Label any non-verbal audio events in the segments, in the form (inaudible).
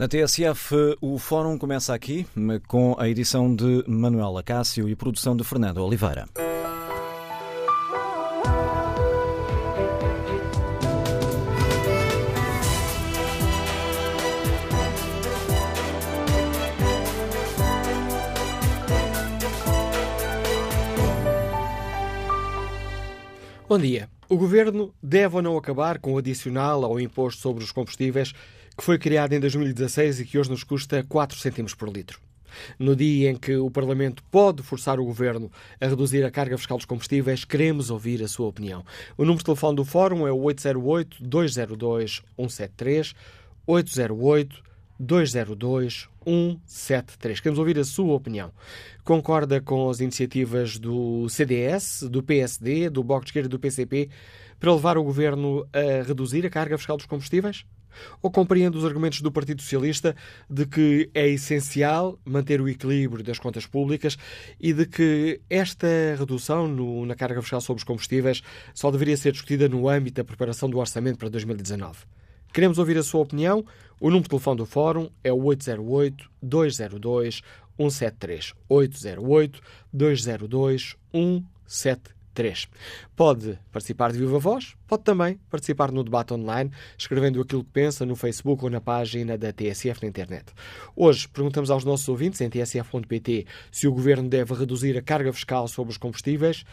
Na TSF, o fórum começa aqui com a edição de Manuela Cássio e produção de Fernando Oliveira. Bom dia. O Governo deve ou não acabar com o adicional ao imposto sobre os combustíveis que foi criado em 2016 e que hoje nos custa 4 cêntimos por litro. No dia em que o Parlamento pode forçar o Governo a reduzir a carga fiscal dos combustíveis, queremos ouvir a sua opinião. O número de telefone do Fórum é o 808-202-173, 808-202-173. Queremos ouvir a sua opinião. Concorda com as iniciativas do CDS, do PSD, do Bloco de Esquerda e do PCP para levar o Governo a reduzir a carga fiscal dos combustíveis? Ou compreende os argumentos do Partido Socialista de que é essencial manter o equilíbrio das contas públicas e de que esta redução no, na carga fiscal sobre os combustíveis só deveria ser discutida no âmbito da preparação do orçamento para 2019? Queremos ouvir a sua opinião. O número de telefone do Fórum é o 808-202-173. 808-202-173. 3. Pode participar de viva voz, pode também participar no debate online, escrevendo aquilo que pensa no Facebook ou na página da TSF na internet. Hoje perguntamos aos nossos ouvintes em tsf.pt se o governo deve reduzir a carga fiscal sobre os combustíveis.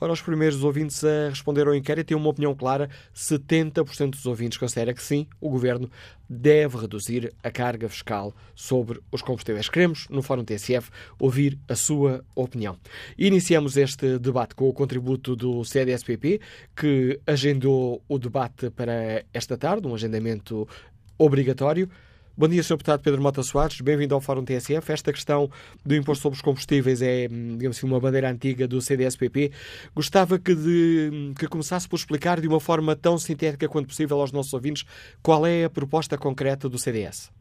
Ora, os primeiros ouvintes a responder ao inquérito têm uma opinião clara. 70% dos ouvintes considera que sim, o governo deve reduzir a carga fiscal sobre os combustíveis. Queremos, no Fórum TSF, ouvir a sua opinião. Iniciamos este debate com o contributo do CDSPP, que agendou o debate para esta tarde, um agendamento obrigatório. Bom dia, Sr. Deputado Pedro Mota Soares, bem-vindo ao Fórum TSF. Esta questão do imposto sobre os combustíveis é, digamos assim, uma bandeira antiga do CDSPP. Gostava que, de, que começasse por explicar de uma forma tão sintética quanto possível aos nossos ouvintes qual é a proposta concreta do CDS.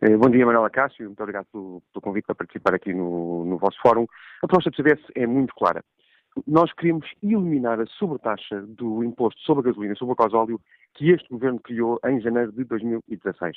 Eh, bom dia, Manuela Cássio. Muito obrigado pelo, pelo convite para participar aqui no, no vosso fórum. A proposta do CDS é muito clara nós queremos eliminar a sobretaxa do imposto sobre a gasolina e sobre o gasóleo que este governo criou em janeiro de 2016.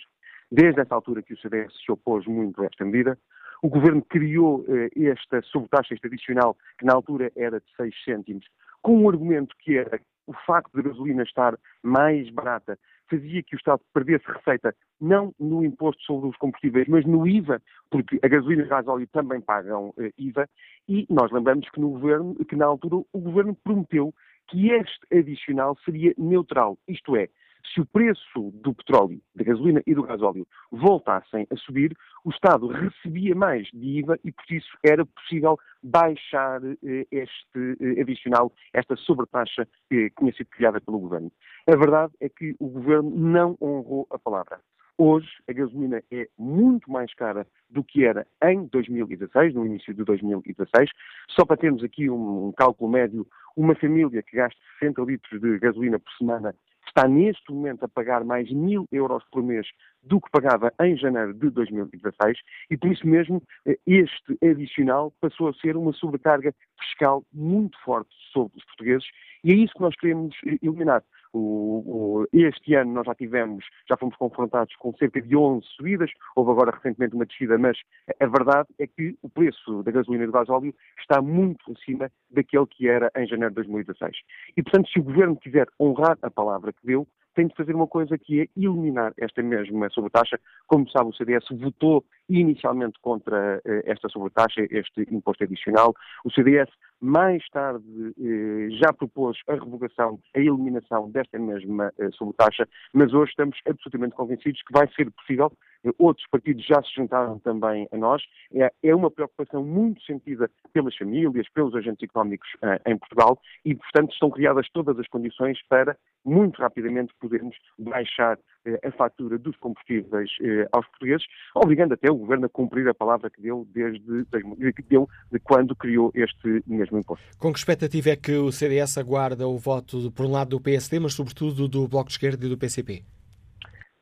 Desde essa altura que o CDS se opôs muito a esta medida, o governo criou eh, esta este adicional, que na altura era de 6 cêntimos, com um argumento que era o facto de a gasolina estar mais barata fazia que o Estado perdesse receita não no imposto sobre os combustíveis, mas no IVA, porque a gasolina e o gasóleo também pagam eh, IVA, e nós lembramos que, no governo, que na altura o governo prometeu que este adicional seria neutral, isto é, se o preço do petróleo, da gasolina e do gasóleo voltassem a subir, o Estado recebia mais de IVA e, por isso, era possível baixar eh, este eh, adicional, esta sobretaxa que tinha sido criada pelo Governo. A verdade é que o Governo não honrou a palavra. Hoje, a gasolina é muito mais cara do que era em 2016, no início de 2016. Só para termos aqui um, um cálculo médio, uma família que gasta 60 litros de gasolina por semana está neste momento a pagar mais mil euros por mês do que pagava em janeiro de 2016 e por isso mesmo eh, este adicional passou a ser uma sobrecarga fiscal muito forte sobre os portugueses e é isso que nós queremos eh, eliminar. O, o, este ano nós já tivemos, já fomos confrontados com cerca de 11 subidas, houve agora recentemente uma descida, mas a verdade é que o preço da gasolina e do gasóleo está muito acima daquele que era em janeiro de 2016. E, portanto, se o Governo quiser honrar a palavra que deu, tem de fazer uma coisa que é eliminar esta mesma sobretaxa. Como sabe, o CDS votou inicialmente contra eh, esta sobretaxa, este imposto adicional. O CDS, mais tarde, eh, já propôs a revogação, a eliminação desta mesma eh, sobretaxa, mas hoje estamos absolutamente convencidos que vai ser possível. Outros partidos já se juntaram também a nós. É, é uma preocupação muito sentida pelas famílias, pelos agentes económicos em Portugal e, portanto, estão criadas todas as condições para, muito rapidamente, podermos baixar a fatura dos combustíveis aos portugueses, obrigando até o Governo a cumprir a palavra que deu desde que deu de quando criou este mesmo imposto. Com que expectativa é que o CDS aguarda o voto, por um lado, do PSD, mas sobretudo do Bloco de Esquerda e do PCP?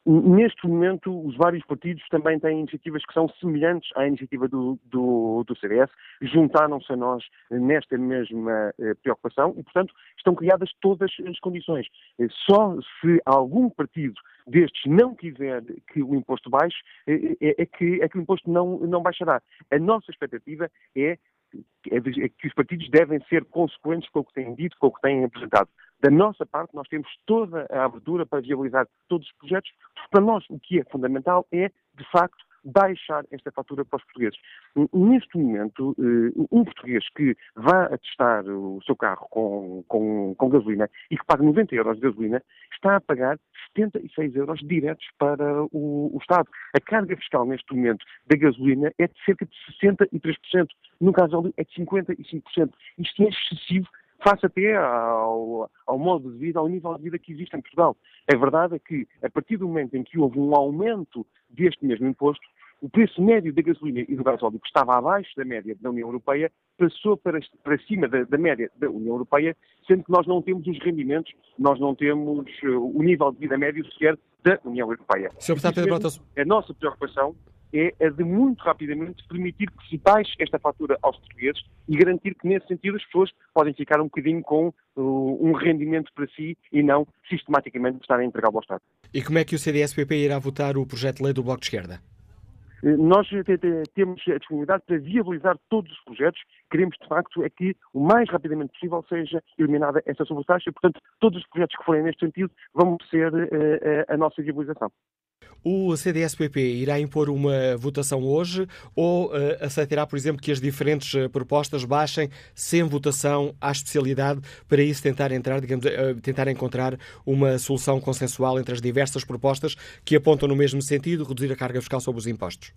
Neste momento, os vários partidos também têm iniciativas que são semelhantes à iniciativa do, do, do CDS, juntaram-se a nós nesta mesma eh, preocupação e, portanto, estão criadas todas as condições. Eh, só se algum partido destes não quiser que o imposto baixe, é, é, é, que, é que o imposto não, não baixará. A nossa expectativa é, é, é que os partidos devem ser consequentes com o que têm dito, com o que têm apresentado. Da nossa parte, nós temos toda a abertura para viabilizar todos os projetos. Para nós, o que é fundamental é, de facto, baixar esta fatura para os portugueses. Neste momento, eh, um português que vá a testar o seu carro com, com, com gasolina e que paga 90 euros de gasolina, está a pagar 76 euros diretos para o, o Estado. A carga fiscal neste momento da gasolina é de cerca de 63%, no gasóleo é de 55%. Isto é excessivo face até ao, ao, modo de vida, ao nível de vida que existe em Portugal. A verdade é que, a partir do momento em que houve um aumento deste mesmo imposto, o preço médio da gasolina e do gasóleo, que estava abaixo da média da União Europeia, passou para, para cima da, da, média da União Europeia, sendo que nós não temos os rendimentos, nós não temos uh, o nível de vida médio sequer da União Europeia. Sr. Pedro Brotas... A nossa preocupação é a de muito rapidamente permitir que se baixe esta fatura aos portugueses e garantir que, nesse sentido, as pessoas podem ficar um bocadinho com uh, um rendimento para si e não sistematicamente estarem a entregar ao Estado. E como é que o CDS-PP irá votar o projeto de lei do Bloco de Esquerda? Eh, nós temos a disponibilidade para viabilizar todos os projetos. Queremos, de facto, é que o mais rapidamente possível seja eliminada essa sobretaxa portanto, todos os projetos que forem neste sentido vão ser uh, a nossa viabilização. O CDS-PP irá impor uma votação hoje ou uh, aceitará, por exemplo, que as diferentes uh, propostas baixem sem votação à especialidade para isso tentar entrar, digamos, uh, tentar encontrar uma solução consensual entre as diversas propostas que apontam no mesmo sentido, reduzir a carga fiscal sobre os impostos?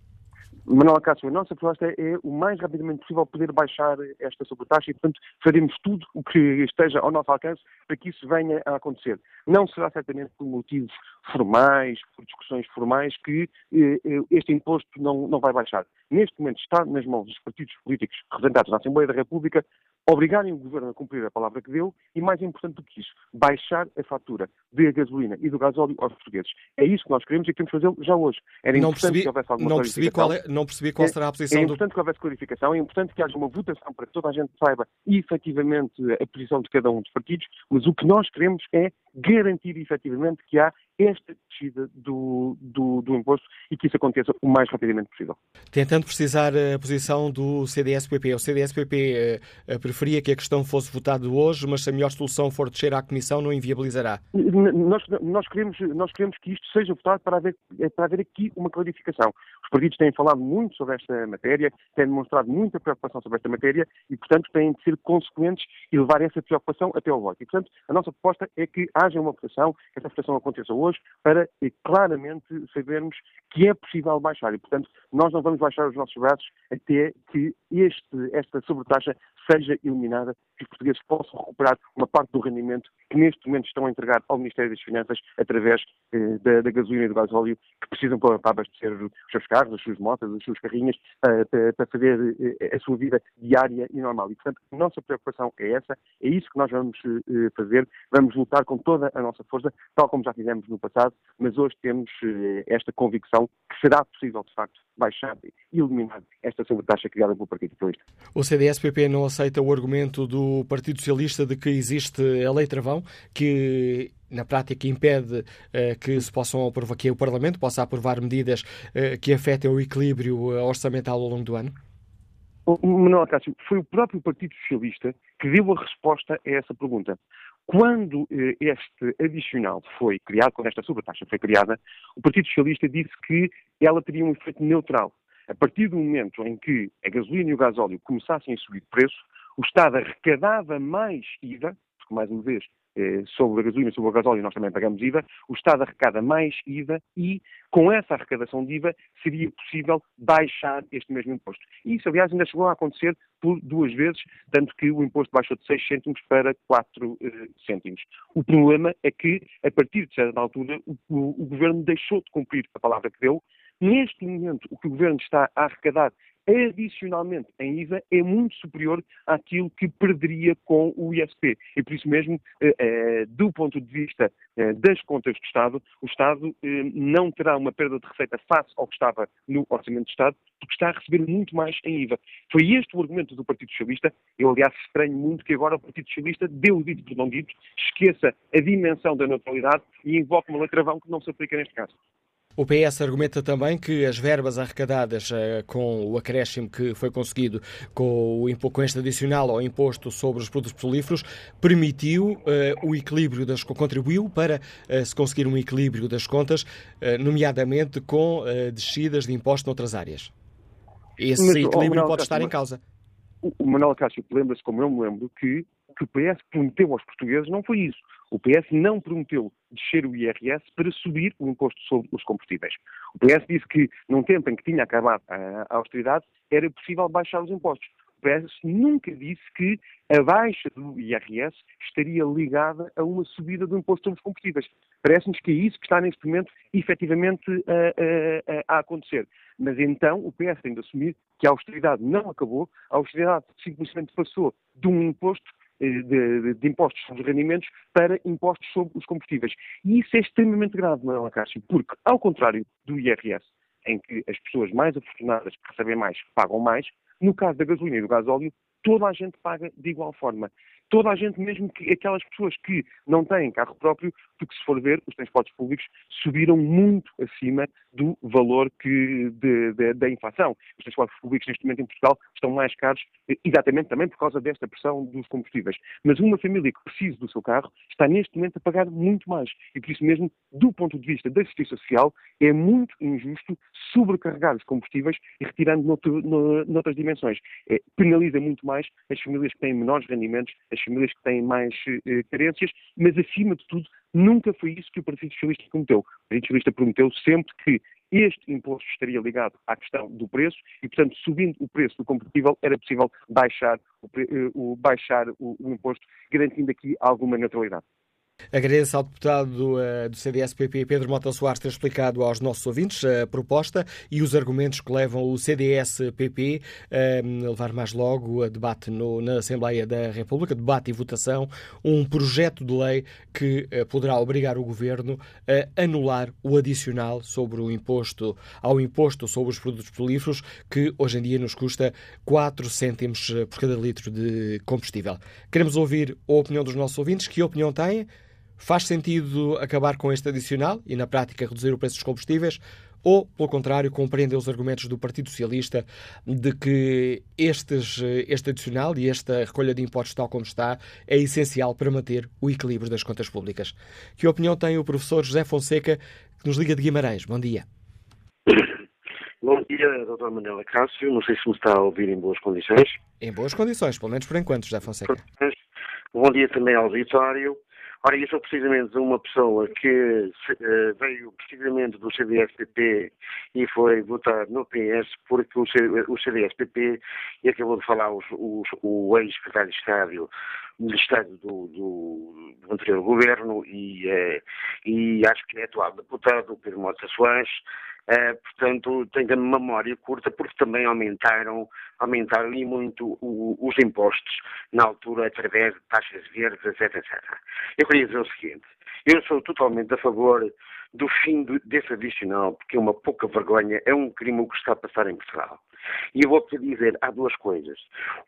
Manuel Cássio, a nossa proposta é o mais rapidamente possível poder baixar esta sobretaxa e, portanto, faremos tudo o que esteja ao nosso alcance para que isso venha a acontecer. Não será certamente por motivos formais, por discussões formais, que eh, eh, este imposto não, não vai baixar. Neste momento está nas mãos dos partidos políticos representados na Assembleia da República obrigarem o Governo a cumprir a palavra que deu e, mais importante do que isso, baixar a fatura da gasolina e do gasóleo aos portugueses. É isso que nós queremos e queremos fazê-lo já hoje. Era não percebi, que houvesse alguma não percebi qual é, Não percebi qual será a posição É, é importante do... que houvesse clarificação, é importante que haja uma votação para que toda a gente saiba efetivamente a posição de cada um dos partidos, mas o que nós queremos é garantir efetivamente que há esta descida do, do, do, imposto e que isso aconteça o mais rapidamente possível. Tentando precisar a posição do CDS-PP, o CDS-PP eh, eh, preferia que a questão fosse votada hoje, mas se a melhor solução for descer à Comissão, não inviabilizará? Nós, nós, queremos, nós queremos que isto seja votado para haver, eh, para haver aqui uma clarificação. Os partidos têm falado muito sobre esta matéria, têm demonstrado muita preocupação sobre esta matéria e, portanto, têm de ser consequentes e levar essa preocupação até ao voto. E, portanto, a nossa proposta é que haja uma votação, que essa votação aconteça hoje para claramente sabermos que é possível baixar. E, portanto, nós não vamos baixar os nossos braços até que este, esta sobretaxa seja eliminada, que os portugueses possam recuperar uma parte do rendimento que neste momento estão a entregar ao Ministério das Finanças através eh, da, da, gasolina e do gasóleo que precisam para, para, abastecer os seus carros, as suas motas, as suas carrinhas, para, para fazer eh, a sua vida diária e normal. E, portanto, a nossa preocupação é essa, é isso que nós vamos eh, fazer, vamos lutar com toda a nossa força, tal como já fizemos no passado, mas hoje temos eh, esta convicção que será possível, de facto, baixar e eliminar esta sobretaxa criada pelo Partido Socialista. O CDS-PP não aceita o argumento do Partido Socialista de que existe a lei travão, que na prática impede uh, que se possam aprovar, que o Parlamento possa aprovar medidas uh, que afetem o equilíbrio orçamental ao longo do ano? Manuel Cássio, foi o próprio Partido Socialista que deu a resposta a essa pergunta. Quando eh, este adicional foi criado, quando esta sobretaxa foi criada, o Partido Socialista disse que ela teria um efeito neutral. A partir do momento em que a gasolina e o gasóleo começassem a subir de preço, o Estado arrecadava mais IVA, porque, mais uma vez, eh, sobre a gasolina sobre o gasóleo nós também pagamos IVA, o Estado arrecada mais IVA e, com essa arrecadação de IVA, seria possível baixar este mesmo imposto. E isso, aliás, ainda chegou a acontecer por duas vezes, tanto que o imposto baixou de 6 cêntimos para 4 eh, cêntimos. O problema é que, a partir de certa altura, o, o, o Governo deixou de cumprir a palavra que deu. Neste momento, o que o Governo está a arrecadar adicionalmente em IVA é muito superior àquilo que perderia com o ISP. E por isso mesmo, eh, eh, do ponto de vista eh, das contas do Estado, o Estado não terá uma perda de receita face ao que estava no Orçamento do Estado, porque está a receber muito mais em IVA. Foi este o argumento do Partido Socialista. Eu, aliás, estranho muito que agora o Partido Socialista dê o dito por não dito, esqueça a dimensão da neutralidade e invoque uma letravão que não se aplica neste caso. O PS argumenta também que as verbas arrecadadas uh, com o acréscimo que foi conseguido com, o, com este adicional ao imposto sobre os produtos petrolíferos permitiu uh, o equilíbrio das contribuiu para uh, se conseguir um equilíbrio das contas, nomeadamente com descidas de imposto noutras áreas. Esse Mas, equilíbrio oh, pode estar em causa. O Manuel Cássio lembra-se, como eu me lembro, que que o PS prometeu aos portugueses não foi isso. O PS não prometeu descer o IRS para subir o imposto sobre os combustíveis. O PS disse que, num tempo em que tinha acabado a austeridade, era possível baixar os impostos. O PS nunca disse que a baixa do IRS estaria ligada a uma subida do imposto sobre os combustíveis. Parece-nos que é isso que está neste momento efetivamente a, a, a, acontecer. Mas então o PS tem de assumir que a austeridade não acabou, a austeridade simplesmente passou de um imposto de, de, impostos sobre os rendimentos para impostos sobre os combustíveis. E isso é extremamente grave, Manuela Cássio, porque, ao contrário do IRS, em que as pessoas mais afortunadas que recebem mais pagam mais, no caso da gasolina e do gasóleo, toda a gente paga de igual forma toda a gente, mesmo que aquelas pessoas que não têm carro próprio, porque se for ver, os transportes públicos subiram muito acima do valor que de, de, da inflação. Os transportes públicos neste momento em Portugal estão mais caros, exatamente também por causa desta pressão dos combustíveis. Mas uma família que precisa do seu carro está neste momento a pagar muito mais. E por isso mesmo, do ponto de vista da justiça social, é muito injusto sobrecarregar os combustíveis e retirando noutro, noutras dimensões. É, penaliza muito mais as famílias que têm menores rendimentos, as famílias que têm mais eh, carências, mas acima de tudo, nunca foi isso que o Partido Socialista prometeu. O Partido Socialista prometeu sempre que este imposto estaria ligado à questão do preço e, portanto, subindo o preço do combustível, era possível baixar o, eh, o baixar o, o imposto, garantindo aqui alguma neutralidade. Agradeço ao deputado uh, do CDS-PP, Pedro Mota Soares, ter explicado aos nossos ouvintes a proposta e os argumentos que levam o CDS-PP uh, a levar mais logo a debate no, na Assembleia da República, debate e votação, um projeto de lei que uh, poderá obrigar o Governo a anular o adicional sobre o imposto, ao imposto sobre os produtos petrolíferos, que hoje em dia nos custa 4 cêntimos por cada litro de combustível. Queremos ouvir a opinião dos nossos ouvintes. Que opinião têm? Faz sentido acabar com este adicional e, na prática, reduzir o preço dos combustíveis? Ou, pelo contrário, compreendem os argumentos do Partido Socialista de que estes, este adicional e esta recolha de impostos, tal como está, é essencial para manter o equilíbrio das contas públicas? Que opinião tem o professor José Fonseca, que nos liga de Guimarães? Bom dia. Bom dia, Dr. Manela Cássio. Não sei se me está a ouvir em boas condições. Em boas condições, pelo menos por enquanto, José Fonseca. Bom dia também ao auditório. Ora, eu sou precisamente uma pessoa que uh, veio precisamente do CDS-PP e foi votar no PS porque o, o CDS-PP, e acabou de falar os, os, o ex-secretário de Estado, de Estado do, do, do anterior governo e, uh, e acho que é atual deputado, Pedro Mota Soares, Uh, portanto, tenho a memória curta porque também aumentaram, aumentaram ali muito o, os impostos na altura através de taxas verdes, etc, etc. Eu queria dizer o seguinte, eu sou totalmente a favor do fim desse adicional, porque é uma pouca vergonha, é um crime o que está a passar em Portugal. E eu vou-te dizer, há duas coisas.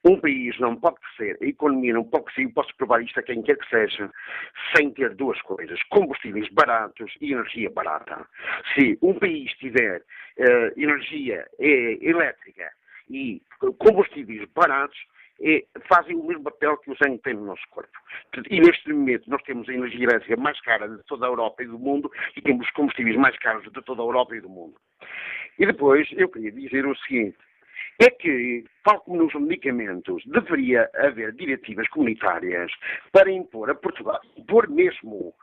Um país não pode crescer, a economia não pode crescer, eu posso provar isto a quem quer que seja, sem ter duas coisas, combustíveis baratos e energia barata. Se um país tiver uh, energia uh, elétrica e combustíveis baratos, é, fazem o mesmo papel que o sangue tem no nosso corpo. E neste momento nós temos a energia elétrica mais cara de toda a Europa e do mundo e temos os combustíveis mais caros de toda a Europa e do mundo. E depois eu queria dizer o seguinte, é que, tal como nos medicamentos, deveria haver diretivas comunitárias para impor a Portugal, impor mesmo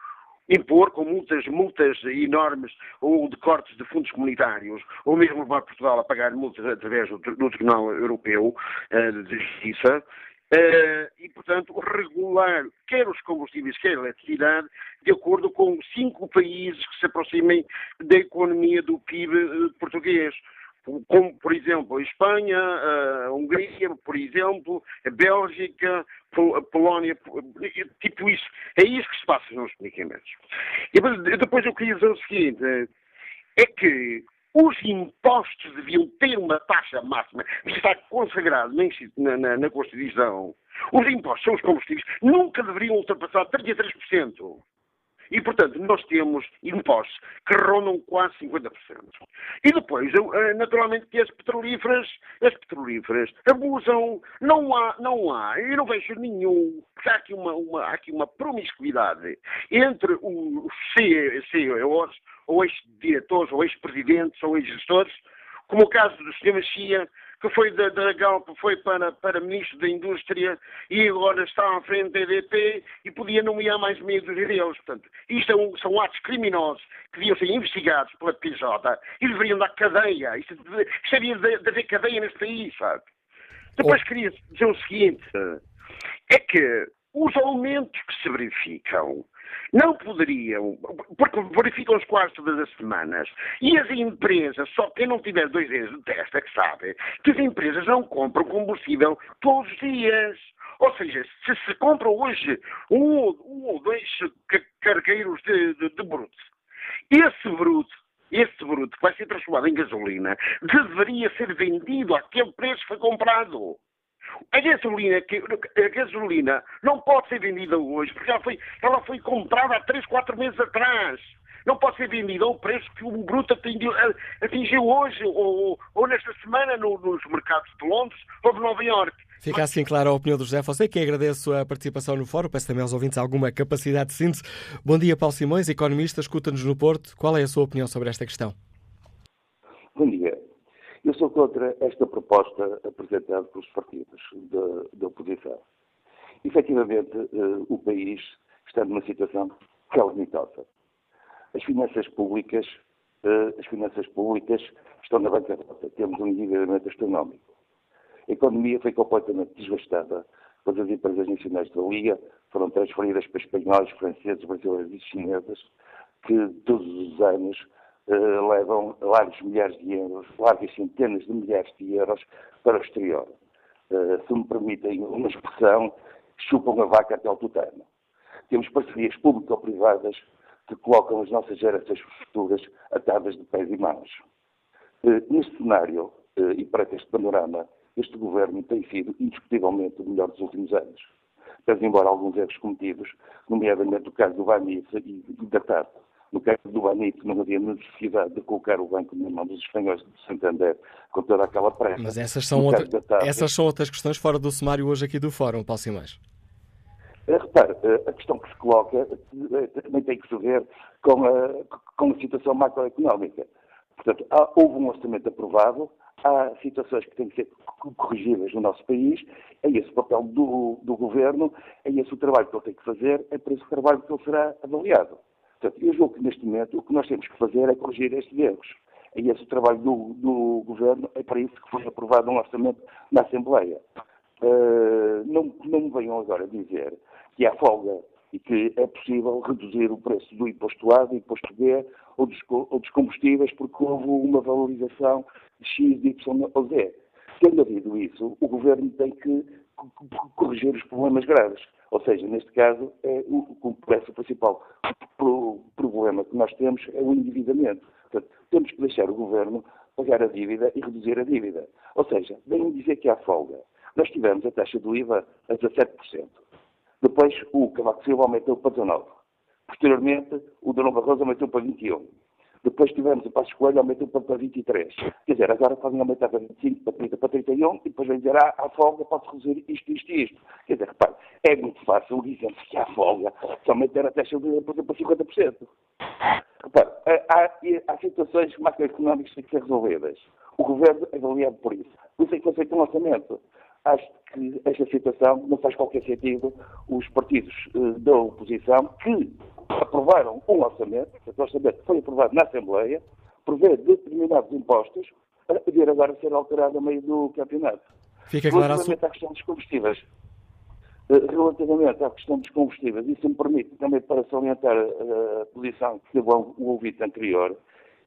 impor com multas, multas enormes ou de cortes de fundos comunitários, ou mesmo levar Portugal a pagar multas através do, do Tribunal Europeu uh, de Justiça, uh, e, portanto, regular quer os combustíveis, quer a eletricidade, de acordo com cinco países que se aproximem da economia do PIB eh, português. Como, por exemplo, a Espanha, a Hungria, por exemplo, a Bélgica, a Polónia, tipo isso. É isso que se passa nos medicamentos. E depois eu queria dizer o seguinte, é que os impostos deviam ter uma taxa máxima, está consagrado na, na, na Constituição. Os impostos sobre os combustíveis nunca deveriam ultrapassar 33%. E, portanto, nós temos impostos que rondam quase 50%. E depois, eh, naturalmente, que as petrolíferas, as petrolíferas abusam. Não há, não há, eu não vejo nenhum, há aqui uma, uma, há aqui uma promiscuidade entre os CEOs, ou ex-diretores, ou ex-presidentes, ou ex-gestores, como o caso do Sr. Mexia, que foi da, da Galp, foi para, para Ministro da Indústria e agora está à frente da EDP e podia nomear mais meio dos deles. Portanto, isto é um, são atos criminosos que deviam ser investigados pela PJ e deveriam dar cadeia. Isto, isto devia de, de haver cadeia neste país, sabe? Depois oh. queria dizer o seguinte, é que os aumentos que se verificam não poderiam, porque verificam-se quase todas as semanas, e as empresas, só quem não tiver dois dias de teste é que sabe, que as empresas não compram combustível todos os dias. Ou seja, se se compra hoje um ou dois cargueiros de, de, de bruto, esse bruto esse bruto que vai ser transformado em gasolina deveria ser vendido àquele preço que foi comprado. A gasolina, a gasolina não pode ser vendida hoje, porque ela foi, ela foi comprada há 3, 4 meses atrás. Não pode ser vendida ao preço que o bruto atingiu, atingiu hoje ou, ou, nesta semana no, nos mercados de Londres ou de Nova Iorque. Fica assim clara a opinião do José Fonseca, que agradeço a participação no fórum. Peço também aos ouvintes alguma capacidade de síntese. Bom dia, Paulo Simões, economista, escuta-nos no Porto. Qual é a sua opinião sobre esta questão? Sou contra esta proposta apresentada pelos partidos da oposição. Efetivamente, uh, o país está numa situação calamitosa. As finanças públicas, uh, as finanças públicas estão na bancarrota. Temos um endividamento astronómico. A economia foi completamente desgastada, pois as empresas nacionais da Liga foram transferidas para espanhóis, franceses, brasileiros e chineses, que todos os anos eh, levam largos milhares de euros, largas centenas de milhares de euros para o exterior. Uh, se me permitem uma expressão, chupam a vaca até ao tutano. Temos parcerias público-privadas que colocam as nossas gerações futuras atadas de pés e mãos. Uh, neste cenário, e para este panorama, este governo tem sido indiscutivelmente o melhor dos últimos anos. Pese embora alguns erros cometidos, nomeadamente o caso do Banif e da TAP, no caso do Banito, não havia necessidade de colocar o banco na mão dos espanhóis de Santander com toda aquela pressa. Mas essas são, outra... essas são outras questões fora do sumário hoje aqui do Fórum, Paulo Simões. Eh, repare, eh, a questão que se coloca eh, também tem que se ver com a, com a situação macroeconómica. Portanto, há, houve um orçamento aprovado, há situações que têm que ser corrigidas no nosso país, é esse o papel do, do Governo, é esse o trabalho que ele tem que fazer, é por esse trabalho que ele será avaliado. Portanto, eu julgo que neste momento o que nós temos que fazer é corrigir estes erros. E esse trabalho do, do Governo é para isso que foi aprovado um orçamento na Assembleia. Uh, não, não me venham agora dizer que há folga e que é possível reduzir o preço do imposto A, do imposto B ou dos, ou dos combustíveis porque houve uma valorização de X, de Y ou Z. Tendo havido isso, o Governo tem que corrigir os problemas graves. Ou seja, neste caso, é o, o, o principal problema que nós temos é o endividamento. Portanto, temos que deixar o governo pagar a dívida e reduzir a dívida. Ou seja, vem dizer que há folga. Nós tivemos a taxa do IVA a 17%. Depois o Cavaco Silva aumentou para 19%. Posteriormente, o Dom Barroso aumentou para 21%. Depois tivemos o Passo Coelho, aumentou para 23. Quer dizer, agora podem aumentar para 25, para 30, para 31 e depois vem dizer, ah, há folga, pode reduzir isto, isto e isto. Quer dizer, repare, é muito fácil dizer que há folga, se aumentar a taxa de por exemplo, para 50%. Repare, há, há situações macroeconómicas que têm que ser resolvidas. O governo é avaliado por isso. Por isso é que foi feito um orçamento acho que esta situação não faz qualquer sentido os partidos uh, da oposição que aprovaram um orçamento, o orçamento foi aprovado na Assembleia, prevê determinados impostos, para poder agora ser alterado a meio do campeonato. Fica claro Relativamente à questão dos combustíveis, uh, relativamente à questão dos combustíveis, isso me permite também para salientar a posição que teve o ouvinte anterior,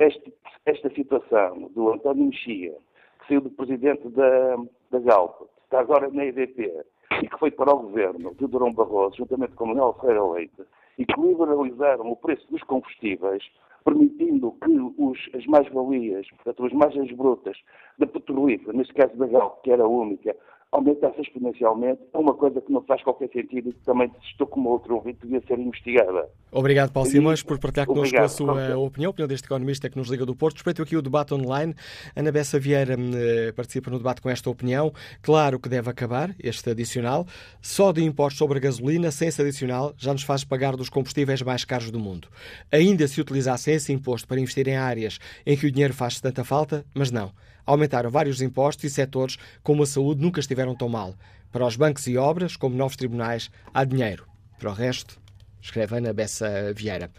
este, esta situação do António Mexia, que saiu do presidente da, da Galp, está agora na EDP, e que foi para o governo de Durão Barroso, juntamente com Manuel Ferreira Leite, e que liberalizaram o preço dos combustíveis, permitindo que os, as mais-valias, portanto, as margens brutas da petrolífera, neste caso da Galp, que era única, aumentasse exponencialmente, é uma coisa que não faz qualquer sentido e que também, estou como outro ouvinte, devia ser investigada. Obrigado, Paulo Simões, por partilhar connosco a sua opinião, a opinião deste economista que nos liga do Porto. Respeito aqui o debate online. Ana Bessa Vieira eh, participa no debate com esta opinião. Claro que deve acabar este adicional. Só de impostos sobre a gasolina, sem esse adicional, já nos faz pagar dos combustíveis mais caros do mundo. Ainda se utilizasse esse imposto para investir em áreas em que o dinheiro faz tanta falta, mas não aumentaram vários impostos e setores como a saúde nunca estiveram tão mal. Para os bancos e obras, como novos tribunais, há dinheiro. Para o resto, escreve Ana Bessa Vieira.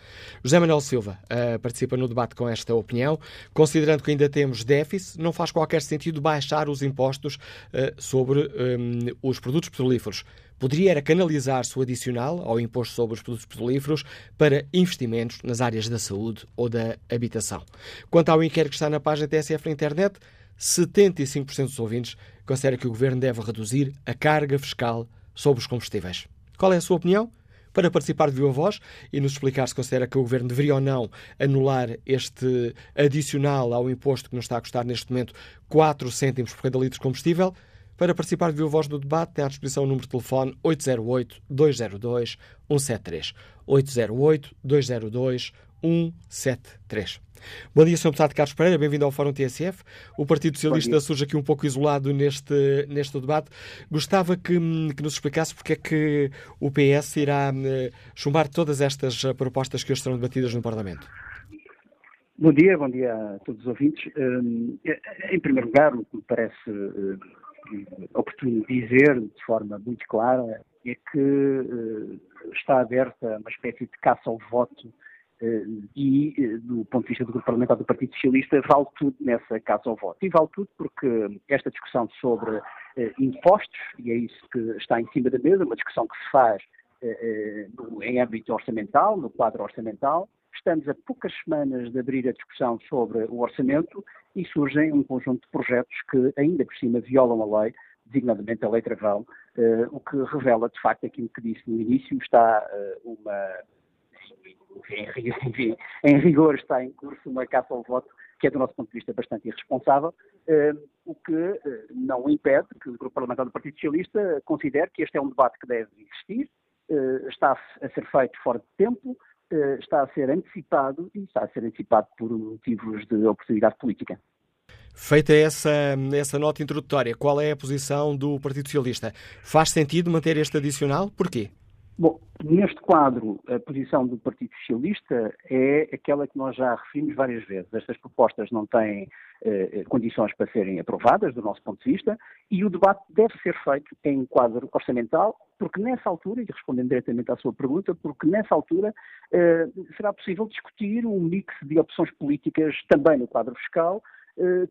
José Manuel Silva uh, participa no debate com esta opinião. Considerando que ainda temos déficit, não faz qualquer sentido baixar os impostos uh, sobre um, os produtos petrolíferos. Poderia era canalizar-se o adicional ao imposto sobre os produtos petrolíferos para investimentos nas áreas da saúde ou da habitação. Quanto ao inquérito que está na página TSF na internet, 75% dos ouvintes considera que o governo deve reduzir a carga fiscal sobre os combustíveis. Qual é a sua opinião? Para participar de viva voz e nos explicar se considera que o governo deveria ou não anular este adicional ao imposto que nos está a custar neste momento 4 cêntimos por cada litro de combustível, para participar de viva voz do debate, tem à disposição o número de telefone 808-202-173. 808-202-173. Bom dia, Sr. Deputado Carlos Pereira, bem-vindo ao Fórum TSF. O Partido Socialista surge aqui um pouco isolado neste, neste debate. Gostava que, que nos explicasse porque é que o PS irá uh, chumbar todas estas eh, propostas que hoje serão debatidas no Parlamento. Bom dia, bom dia a todos os ouvintes. Uh, em primeiro lugar, o que me parece oportuno dizer de forma muito clara é que está aberta uma espécie de caça ao voto eh, e, eh, do ponto de vista do Grupo Parlamentar do Partido Socialista, vale tudo nessa casa ao voto. E vale tudo porque esta discussão sobre eh, impostos, e é isso que está em cima da mesa, uma discussão que se faz em âmbito orçamental, no quadro orçamental, estamos a poucas semanas de abrir a discussão sobre o orçamento e surgem um conjunto de projetos que ainda por cima violam a lei, designadamente a lei travão, o que revela de facto aquilo que disse no início, está uma em, (laughs) em rigor está em curso uma caça ao voto que é, do nosso ponto de vista, bastante irresponsável, eh, o que eh, não impede que o Grupo Parlamentar do Partido Socialista considere que este é um debate que deve existir, eh, está a ser feito fora de tempo, está a ser antecipado e está a ser antecipado por motivos de oportunidade política. Feita essa, essa nota introdutória, qual é a posição do Partido Socialista? Faz sentido manter este adicional? Porquê? Bom, neste quadro, a posição do Partido Socialista é aquela que nós já referimos várias vezes. Estas propostas não têm eh, condições para serem aprovadas, do nosso ponto de vista, e o debate deve ser feito em quadro orçamental, porque nessa altura, e respondendo diretamente à sua pergunta, porque nessa altura eh, será possível discutir um mix de opções políticas também no quadro fiscal,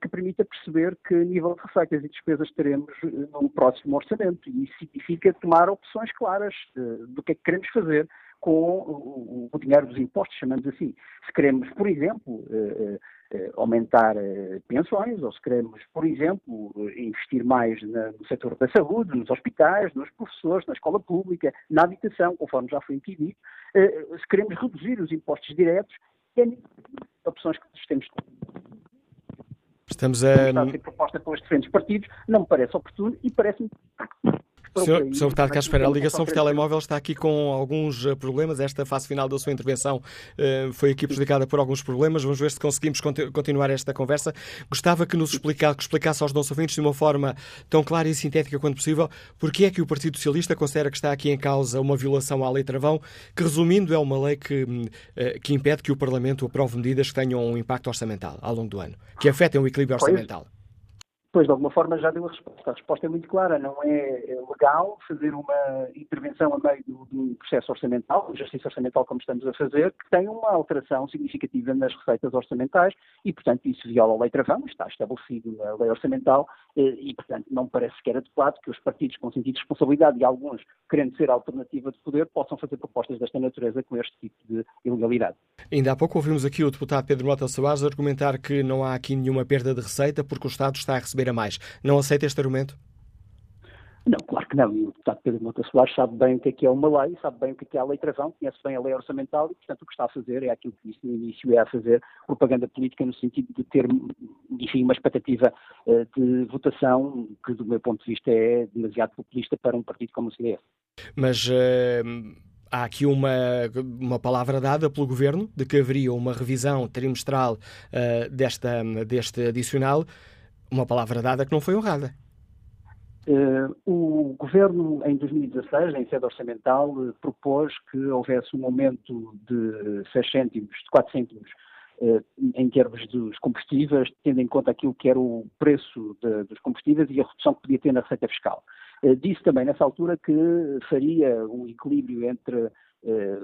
que permita perceber que nível de receitas e despesas teremos eh, no próximo orçamento. E isso significa tomar opções claras eh, do que é que queremos fazer com o dinheiro dos impostos, chamamos assim. Se queremos, por exemplo, aumentar pensões, ou se queremos, por exemplo, investir mais no setor da saúde, nos hospitais, nos professores, na escola pública, na habitação, conforme já foi aqui dito, se queremos reduzir os impostos diretos, é opções que temos Estamos a. Está a ser proposta pelos diferentes partidos, não me parece oportuno e parece-me Senhor, Sr. Deputado Carlos Pereira, a ligação por telemóvel está aqui com alguns eh, problemas. Esta fase final da sua intervenção uh, foi aqui prejudicada por alguns problemas. Vamos ver se conseguimos continuar esta conversa. Gostava que nos explicasse, que explicasse aos nossos ouvintes de uma forma tão clara e sintética quanto possível porque é que o Partido Socialista considera que está aqui em causa uma violação à lei travão, que resumindo é uma lei que, uh, que impede que o Parlamento aprove medidas que tenham um impacto orçamental ao longo do ano, que afetem o equilíbrio orçamental. Depois, de alguma forma, já deu a resposta. A resposta é muito clara. Não é legal fazer uma intervenção a meio do, do processo orçamental, justiça orçamental como estamos a fazer, que tem uma alteração significativa nas receitas orçamentais e, portanto, isso viola a lei travão, está estabelecido na lei orçamental e, portanto, não parece sequer adequado que os partidos com sentido de responsabilidade e alguns querendo ser alternativa de poder possam fazer propostas desta natureza com este tipo de ilegalidade. Ainda há pouco ouvimos aqui o deputado Pedro Mota Soares argumentar que não há aqui nenhuma perda de receita porque o Estado está a receber a mais. Não aceita este argumento? Não, claro que não. E o deputado Pedro Mota Soares sabe bem o que é que é uma lei, sabe bem o que é que é a lei travão, conhece bem a lei orçamental e, portanto, o que está a fazer é aquilo que disse no início, é a fazer propaganda política no sentido de ter, enfim, uma expectativa uh, de votação que, do meu ponto de vista, é demasiado populista para um partido como o CDS. Mas... Uh há aqui uma, uma palavra dada pelo Governo de que haveria uma revisão trimestral uh, desta, deste adicional, uma palavra dada que não foi honrada. Uh, o Governo, em 2016, em sede orçamental, uh, propôs que houvesse um aumento de 6 cêntimos, de 4 cêntimos, uh, em termos dos combustíveis, tendo em conta aquilo que era o preço de, dos combustíveis e a redução que podia ter na receita fiscal. disse também, nessa altura, que faria um equilíbrio entre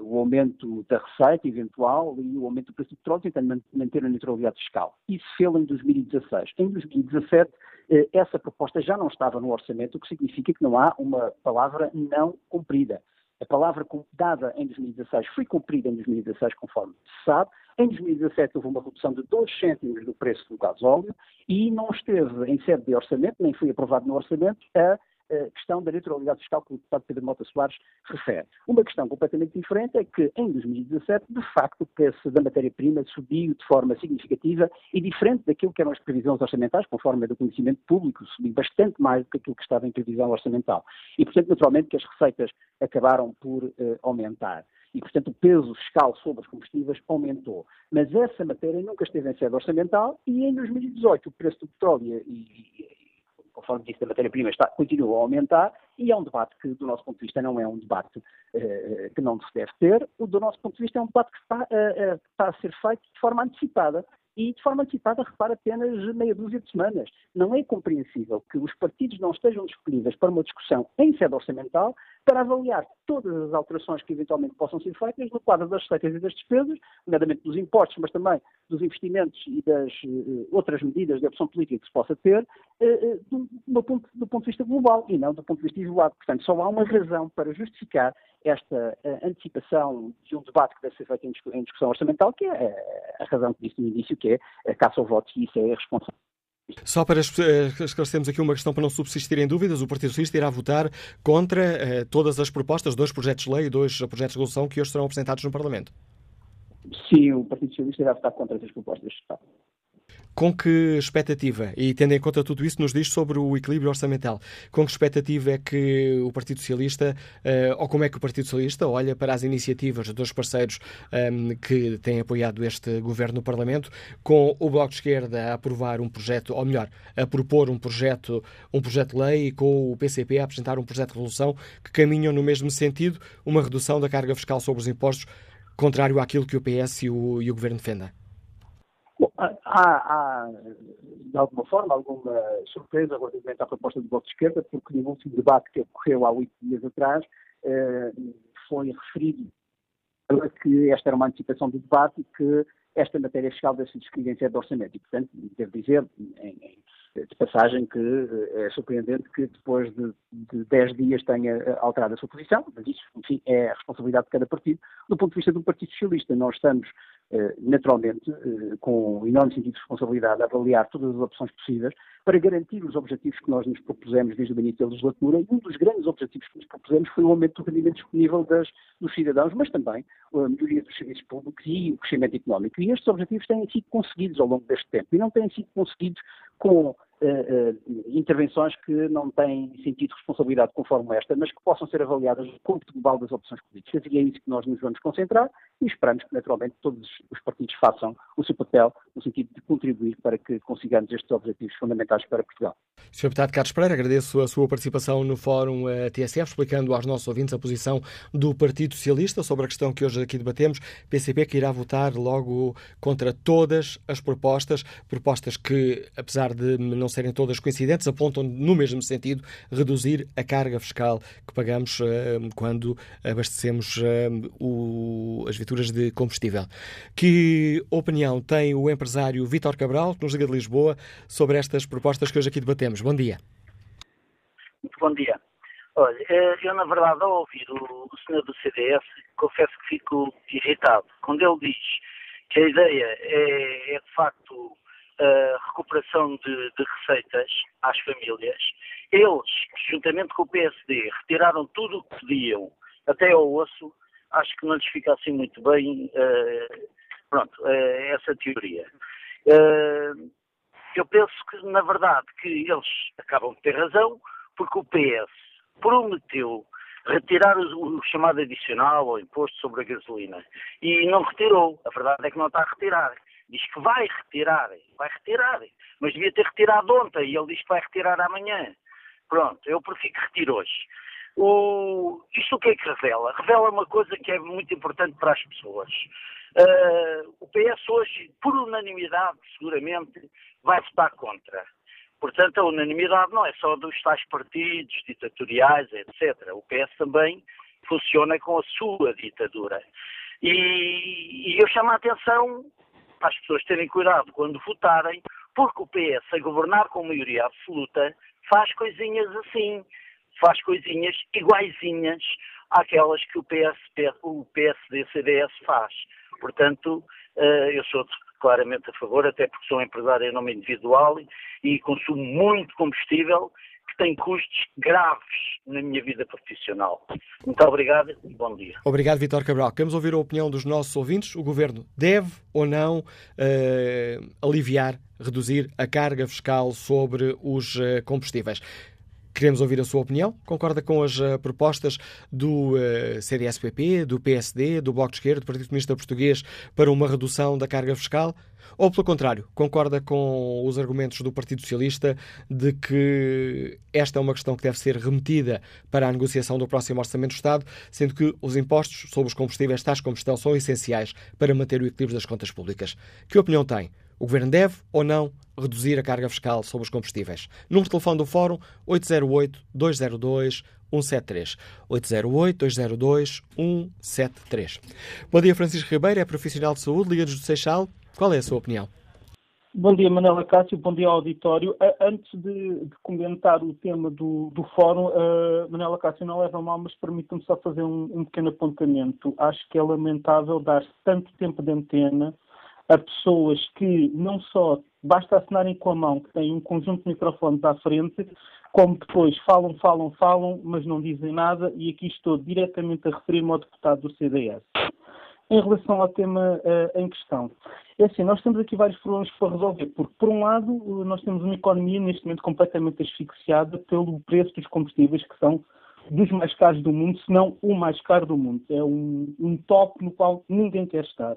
o aumento da receita eventual e o aumento do preço do petróleo, tentando manter a neutralidade fiscal. Isso fez em 2016. Em 2017, eh, essa proposta já não estava no orçamento, o que significa que não há uma palavra não cumprida. A palavra dada em 2016 foi cumprida em 2016, conforme se sabe. Em 2017 houve uma redução de 2 cêntimos do preço do gasóleo e não esteve em sede de orçamento, nem foi aprovado no orçamento, a questão da neutralidade fiscal que o deputado Pedro Mota Soares refere. Uma questão completamente diferente é que, em 2017, de facto, o preço da matéria-prima subiu de forma significativa e diferente daquilo que eram as previsões orçamentais, conforme é do conhecimento público, subiu bastante mais do que aquilo que estava em previsão orçamental. E, portanto, naturalmente que as receitas acabaram por uh, aumentar e, portanto, o peso fiscal sobre os combustíveis aumentou. Mas essa matéria nunca esteve em sede orçamental e em 2018 o preço do petróleo e, conforme disse, a matéria-prima continua a aumentar e é um debate que, do nosso ponto de vista, não é um debate uh, que não se deve ter. O, do nosso ponto de vista, é um debate que está, uh, está a ser feito de forma antecipada e de forma antecipada, repara, apenas meia dúzia de semanas. Não é compreensível que os partidos não estejam disponíveis para uma discussão em sede orçamental para avaliar todas as alterações que eventualmente possam ser feitas no quadro das receitas e das despesas, nomeadamente dos impostos, mas também dos investimentos e das uh, outras medidas de opção política que se possa ter, uh, uh, do, do, ponto, do, ponto, de vista global e não do ponto de vista isolado. Portanto, só há uma razão para justificar esta antecipação de um debate que deve ser feito em, discussão orçamental, que é a razão que disse no início, que é a caça ao voto, e isso é responsabilidade só para eh, esclarecermos aqui uma questão para não subsistirem dúvidas, o Partido Socialista irá votar contra eh, todas as propostas, dois projetos de lei e dois projetos de resolução que hoje serão apresentados no Parlamento. Sim, o Partido Socialista irá votar contra essas propostas. Com que expectativa, e tendo em conta tudo isso, nos diz sobre o equilíbrio orçamental, com que expectativa é que o Partido Socialista, uh, ou como é que o Partido Socialista olha para as iniciativas dos parceiros ehm, que têm apoiado este governo no Parlamento, com o Bloco de Esquerda a aprovar um projeto, ou melhor, a propor um projeto, um projeto de lei e com o PCP a apresentar um projeto de resolução que caminham no mesmo sentido, uma redução da carga fiscal sobre os impostos, contrário àquilo que o PS e o, e o Governo defendem? Bom, há, há, de alguma forma, alguma surpresa relativamente à proposta do Bloco de Esquerda, porque no último debate que ocorreu há oito dias atrás, eh, foi referido que esta era uma antecipação do debate e que esta matéria fiscal deve ser sede de orçamento. E, portanto, devo dizer, em, de passagem, que eh, é surpreendente que depois de, de 10 dias tenha eh, alterado a sua posição, mas isso, enfim, é a responsabilidade de cada partido. Do ponto de vista do Partido Socialista, nós estamos naturalmente, eh, com enorme sentido de responsabilidade, avaliar todas as opções possíveis para garantir os objetivos que nós nos propusemos desde o início da legislatura. E um dos grandes objetivos que nos propusemos foi o aumento do rendimento disponível das, dos cidadãos, mas também a melhoria dos serviços públicos e o crescimento económico. E estes objetivos têm sido conseguidos ao longo deste tempo e não têm sido conseguidos com Uh, uh, intervenções que não têm sentido de responsabilidade conforme esta, mas que possam ser avaliadas no cômputo global das opções políticas. E é isso que nós nos vamos concentrar e esperamos que, naturalmente, todos os partidos façam o seu papel no sentido de contribuir para que consigamos estes objetivos fundamentais para Portugal. Sr. Deputado Carlos Pereira, agradeço a sua participação no Fórum eh, TSF, explicando aos nossos ouvintes a posição do Partido Socialista sobre a questão que hoje aqui debatemos. PCP que irá votar logo contra todas as propostas, propostas que, apesar de não serem todas coincidentes, apontam no mesmo sentido reduzir a carga fiscal que pagamos quando abastecemos as viaturas de combustível. Que opinião tem o empresário Vítor Cabral, que nos liga de Lisboa, sobre estas propostas que hoje aqui debatemos? Bom dia. Muito bom dia. Olha, eh, eu na verdade ao ouvir o, senhor do CDS, confesso que fico irritado. Quando ele diz que a ideia é, é de facto a recuperação de, de, receitas às famílias, eles, juntamente com o PSD, retiraram tudo o que podiam, até ao osso, acho que não lhes fica assim muito bem, uh, pronto, uh, essa teoria. Uh, eu penso que, na verdade, que eles acabam de ter razão, porque o PS prometeu retirar o, o, chamado adicional ou imposto sobre a gasolina e não retirou. A verdade é que não está a retirar. Diz que vai retirar, vai retirar, mas devia ter retirado ontem e ele diz que vai retirar amanhã. Pronto, eu prefiro que retire hoje. O, isto o que é que revela? Revela uma coisa que é muito importante para as pessoas. Uh, o PS hoje, por unanimidade, seguramente, vai votar contra. Portanto, a unanimidade não é só dos tais partidos ditatoriais, etc. O PS também funciona com a sua ditadura. E, e eu chamo a atenção para as pessoas terem cuidado quando votarem, porque o PS, a governar com maioria absoluta, faz coisinhas assim, faz coisinhas iguaizinhas àquelas que o, PS, o PSD-CDS faz. Portanto, eh, eu sou claramente a favor, até porque sou empresário em nome individual e consumo muito combustível que tem custos graves na minha vida profissional. Muito obrigado e bom dia. Obrigado, Vitor Cabral. Queremos ouvir a opinião dos nossos ouvintes. O Governo deve ou não uh, aliviar, reduzir a carga fiscal sobre os uh, combustíveis? Queremos ouvir a sua opinião. Concorda com as uh, propostas do uh, CDS-PP, do PSD, do Bloco de Esquerda, do Partido Comunista Português para uma redução da carga fiscal? Ou, pelo contrário, concorda com os argumentos do Partido Socialista de que esta é uma questão que deve ser remetida para a negociação do próximo Orçamento do Estado, sendo que os impostos sobre os combustíveis, tais como estão, são essenciais para manter o equilíbrio das contas públicas? Que opinião tem? O Governo deve ou não reduzir a carga fiscal sobre os combustíveis? Número de telefone do Fórum 808-202-173. 808-202-173. Bom dia, Francisco Ribeiro, é profissional de saúde, Liga-nos do Seixal. Qual é a sua opinião? Bom dia, Manela Cássio, bom dia ao auditório. Antes de, de comentar o tema do, do fórum, uh, Manela Cássio não leva mal, mas permita-me só fazer um, um, pequeno apontamento. Acho que é lamentável dar tanto tempo de antena a pessoas que não só basta assinarem com a mão que têm um conjunto de microfones à frente, como depois falam, falam, falam, mas não dizem nada, e aqui estou diretamente a referir-me ao deputado do CDS. Em relação ao tema uh, em questão, é assim, nós temos aqui vários problemas para resolver, porque, por um lado, nós temos uma economia neste momento completamente asfixiada pelo preço dos combustíveis, que são dos mais caros do mundo, se não o mais caro do mundo. É um, um top no qual ninguém quer estar.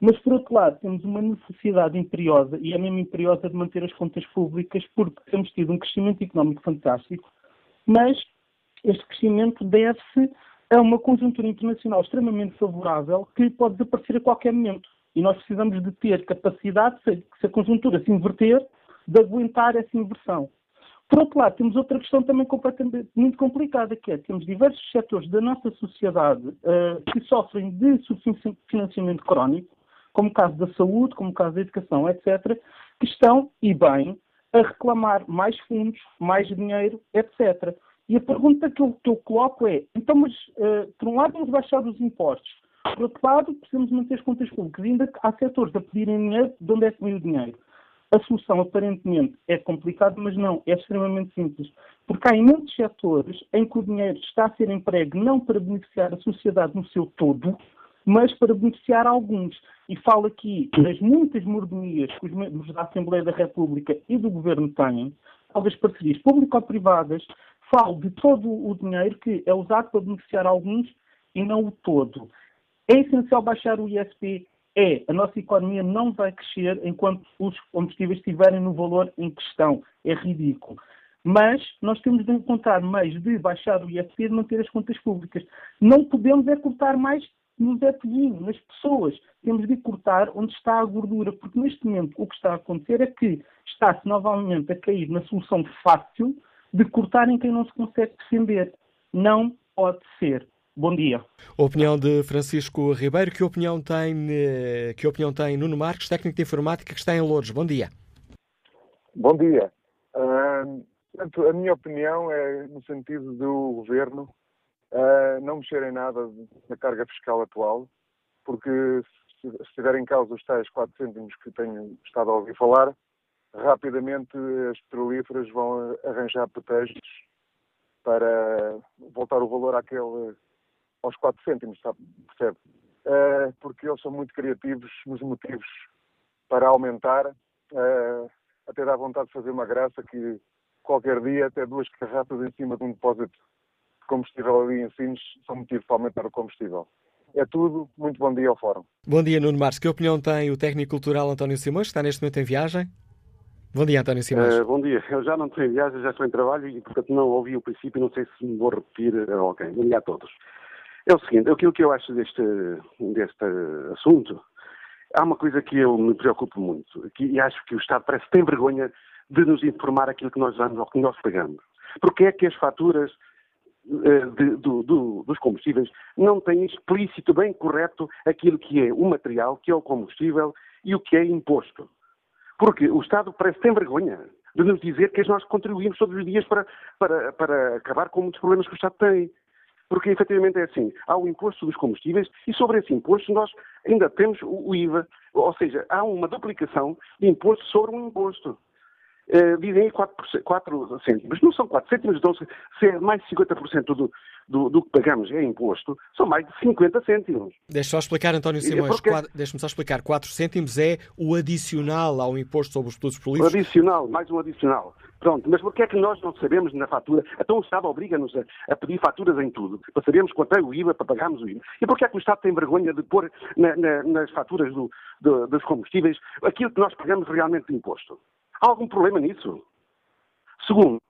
Mas, por outro lado, temos uma necessidade imperiosa, e é mesmo imperiosa, de manter as contas públicas, porque temos tido um crescimento económico fantástico, mas este crescimento deve-se a uma conjuntura internacional extremamente favorável que pode desaparecer a qualquer momento. E nós precisamos de ter capacidade, se a conjuntura se inverter, de aguentar essa inversão. Por outro lado, temos outra questão também completamente muito complicada, que é temos diversos setores da nossa sociedade uh, que sofrem de financiamento crónico, como o caso da saúde, como o caso da educação, etc., que estão, e bem, a reclamar mais fundos, mais dinheiro, etc. E a pergunta que eu, que eu coloco é, então, mas, uh, por um lado, vamos baixar os impostos, por outro lado, precisamos manter as contas públicas. Ainda há setores a pedirem dinheiro, de onde é que vem o dinheiro? A solução, aparentemente, é complicada, mas não, é extremamente simples. Porque há imensos setores em que o dinheiro está a ser emprego não para beneficiar a sociedade no seu todo, mas para beneficiar alguns. E falo aqui das muitas mordomias que os membros da Assembleia da República e do Governo têm, talvez parcerias público-privadas, falo de todo o dinheiro que é usado para beneficiar alguns e não o todo. É essencial baixar o ISP? É. A nossa economia não vai crescer enquanto os combustíveis estiverem no valor em questão. É ridículo. Mas nós temos de encontrar meios de baixar o ISP e manter as contas públicas. Não podemos é cortar mais no Zé Pedinho, nas pessoas. Temos de cortar onde está a gordura, porque neste momento o que está a acontecer é que está-se novamente a cair na solução fácil de cortarem quem não se consegue defender. Não pode ser. Bom dia. A opinião de Francisco Ribeiro. Que opinião tem, eh, que opinião tem Nuno Marques, técnico de informática que está em Louros? Bom dia. Bom dia. Uh, a minha opinião é no sentido do governo não mexer em nada na carga fiscal atual, porque se, se tiver em causa os tais 4 cêntimos que tenho estado a ouvir falar, rapidamente as petrolíferas vão arranjar pretextos para voltar o valor àquele aos 4 cêntimos, sabe? percebe? Uh, porque eles são muito criativos nos motivos para aumentar, uh, até dá vontade de fazer uma graça que qualquer dia até duas garrafas em cima de um depósito de combustível ali em Sines são motivo para aumentar o combustível. É tudo. Muito bom dia ao Fórum. Bom dia, Nuno Marques. Que opinião tem o técnico cultural António Simões, que está neste momento em viagem? Bom dia, António Simões. Uh, bom dia. Eu já não estou em viagem, já estou em trabalho e, portanto, não ouvi o princípio não sei se me vou repetir a alguém. Bom dia a todos. É o seguinte, aquilo que eu acho deste, deste assunto, há uma coisa que eu me preocupo muito, que, e acho que o Estado parece que tem vergonha de nos informar aquilo que nós damos ou que nós pagamos. Porque é que as faturas de, do, do, dos combustíveis não têm explícito, bem correto, aquilo que é o material, que é o combustível e o que é imposto. Porque o Estado parece tem vergonha de nos dizer que nós contribuímos todos os dias para, para, para acabar com muitos problemas que o Estado tem. Porque efetivamente é assim, há o imposto dos combustíveis e sobre esse imposto nós ainda temos o IVA, ou seja, há uma duplicação de imposto sobre um imposto. Uh, dizem aí 4, 4 cêntimos. Não são 4 cêntimos, então se é mais de 50% do, do, do, que pagamos é imposto, são mais de 50 cêntimos. Deixa-me só explicar, António Simões. Porque... Deixa-me só explicar. 4 cêntimos é o adicional ao imposto sobre os produtos políticos. O adicional, mais um adicional. Pronto, mas porquê é que nós não sabemos na fatura? Então o Estado obriga-nos a, a, pedir faturas em tudo, para sabermos quanto é o IVA, para pagarmos o IVA. E porquê é que o Estado tem vergonha de pôr na, na, nas faturas do, do, dos combustíveis aquilo que nós pagamos realmente de imposto? Há algum problema nisso? Segundo,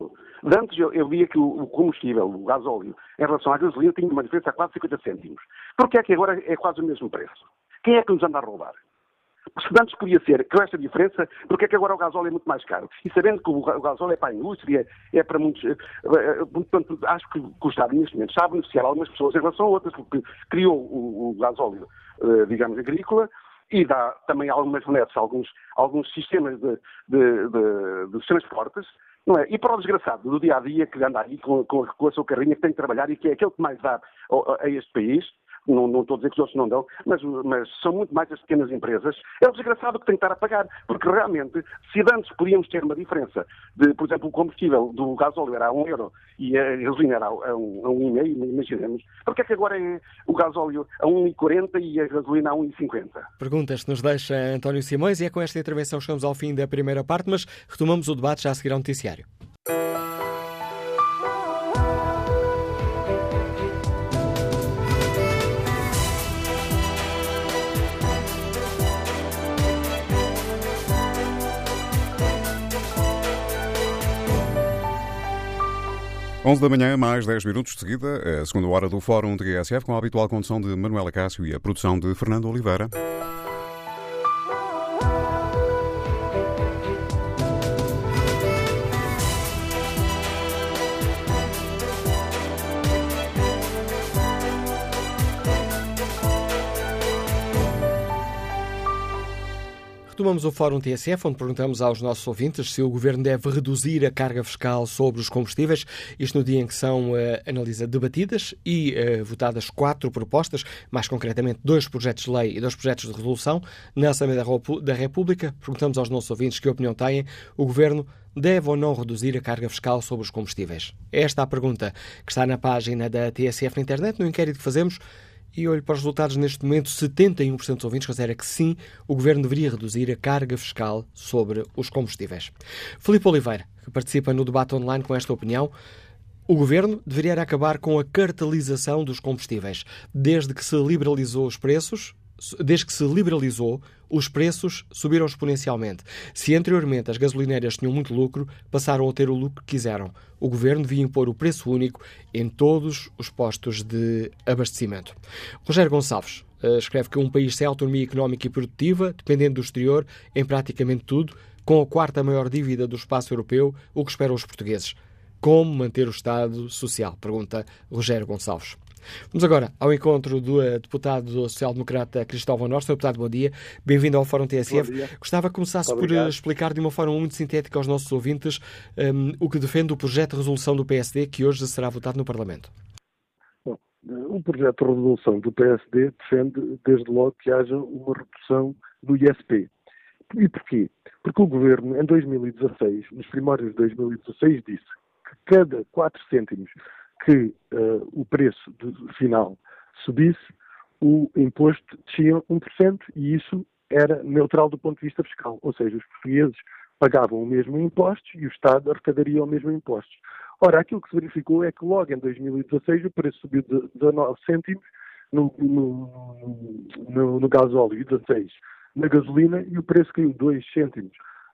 antes eu, eu via que o, o, combustível, o gasóleo, em relação à gasolina, tinha uma diferença de quase 50 cêntimos. Porquê é que agora é quase o mesmo preço? Quem é que nos anda a roubar? Se antes podia ser com esta diferença, porque é que agora o gasóleo é muito mais caro? E sabendo que o gasóleo é para a indústria, é para muitos. Eh, eh, portanto, acho que o Estado, neste momento, está a beneficiar algumas pessoas em relação a outras, porque criou o, o gasóleo, eh, digamos, agrícola, e dá também algumas benesses, alguns, alguns sistemas de, de, de, de transportes, não é? E para o desgraçado do dia a dia que anda aí com, com, com a sua carrinha, que tem que trabalhar e que é aquele que mais dá a, a este país, não, não, estou a dizer que os outros não dão, mas, mas, são muito mais as pequenas empresas, é o desgraçado que tem que estar a pagar, porque realmente, se antes podíamos ter uma diferença de, por exemplo, o combustível do gasóleo era a 1 euro e a gasolina era a 1,5, um, um imaginemos, porque é que agora é o gasóleo a 1,40 e a gasolina a 1,50? Perguntas que nos deixa António Simões e é com esta intervenção chegamos ao fim da primeira parte, mas retomamos o debate já a seguir ao noticiário. 11 da manhã, mais 10 minutos de seguida, a segunda hora do Fórum de GSF, com a habitual condução de Manuela Cássio e a produção de Fernando Oliveira. Retomamos o Fórum TSF, onde perguntamos aos nossos ouvintes se o Governo deve reduzir a carga fiscal sobre os combustíveis, isto no dia em que são uh, analisa, debatidas e uh, votadas quatro propostas, mais concretamente dois projetos de lei e dois projetos de resolução, na Assembleia da República. Perguntamos aos nossos ouvintes que opinião têm. O Governo deve ou não reduzir a carga fiscal sobre os combustíveis? Esta é a pergunta que está na página da TSF na internet, no inquérito que fazemos e olho para os resultados neste momento, 71% dos ouvintes considera que sim, o Governo deveria reduzir a carga fiscal sobre os combustíveis. Filipe Oliveira, que participa no debate online com esta opinião, o Governo deveria acabar com a cartelização dos combustíveis. Desde que se liberalizou os preços, desde que se liberalizou, os preços subiram exponencialmente. Se anteriormente as gasolineiras tinham muito lucro, passaram a ter o lucro que quiseram. O governo devia impor o preço único em todos os postos de abastecimento. Rogério Gonçalves uh, escreve que um país sem autonomia económica e produtiva, dependendo do exterior em praticamente tudo, com a quarta maior dívida do espaço europeu, o que esperam os portugueses? Como manter o Estado Social? Pergunta Rogério Gonçalves. Vamos agora ao encontro do uh, deputado social-democrata Cristóvão Norte. Deputado, bom dia. Bem-vindo ao Fórum TSF. Gostava que começasse por uh, explicar de uma forma muito sintética aos nossos ouvintes um, o que defende o projeto de resolução do PSD que hoje será votado no Parlamento. Bom, o projeto de resolução do PSD defende, desde logo, que haja uma redução do ISP. E porquê? Porque o Governo, em 2016, nos primários de 2016, disse que cada 4 cêntimos que uh, o preço final subisse, o imposto descia 1% e isso era neutral do ponto de vista fiscal. Ou seja, os portugueses pagavam o mesmo imposto e o Estado arrecadaria o mesmo imposto. Ora, aquilo que se verificou é que logo em 2016 o preço subiu de 19 cêntimos no, no, no, no gasóleo e 16 na gasolina e o preço caiu 2 cêntimos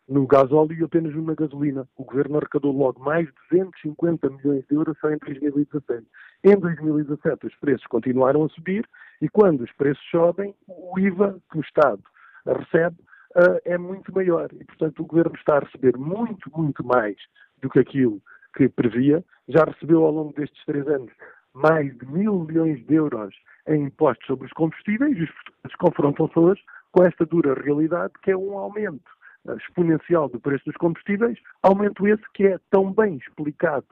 no gasóleo e apenas uma gasolina. O governo arrecadou logo mais de 250 milhões de euros só em 2016. Em 2017 os preços continuaram a subir e quando os preços sobem, o IVA que o Estado recebe uh, é muito maior. E, portanto, o governo está a receber muito, muito mais do que aquilo que previa. Já recebeu ao longo destes três anos mais de mil milhões de euros em impostos sobre os combustíveis e os portugueses confrontam-se hoje com esta dura realidade que é um aumento exponencial do preço dos combustíveis, aumento esse que é tão bem explicado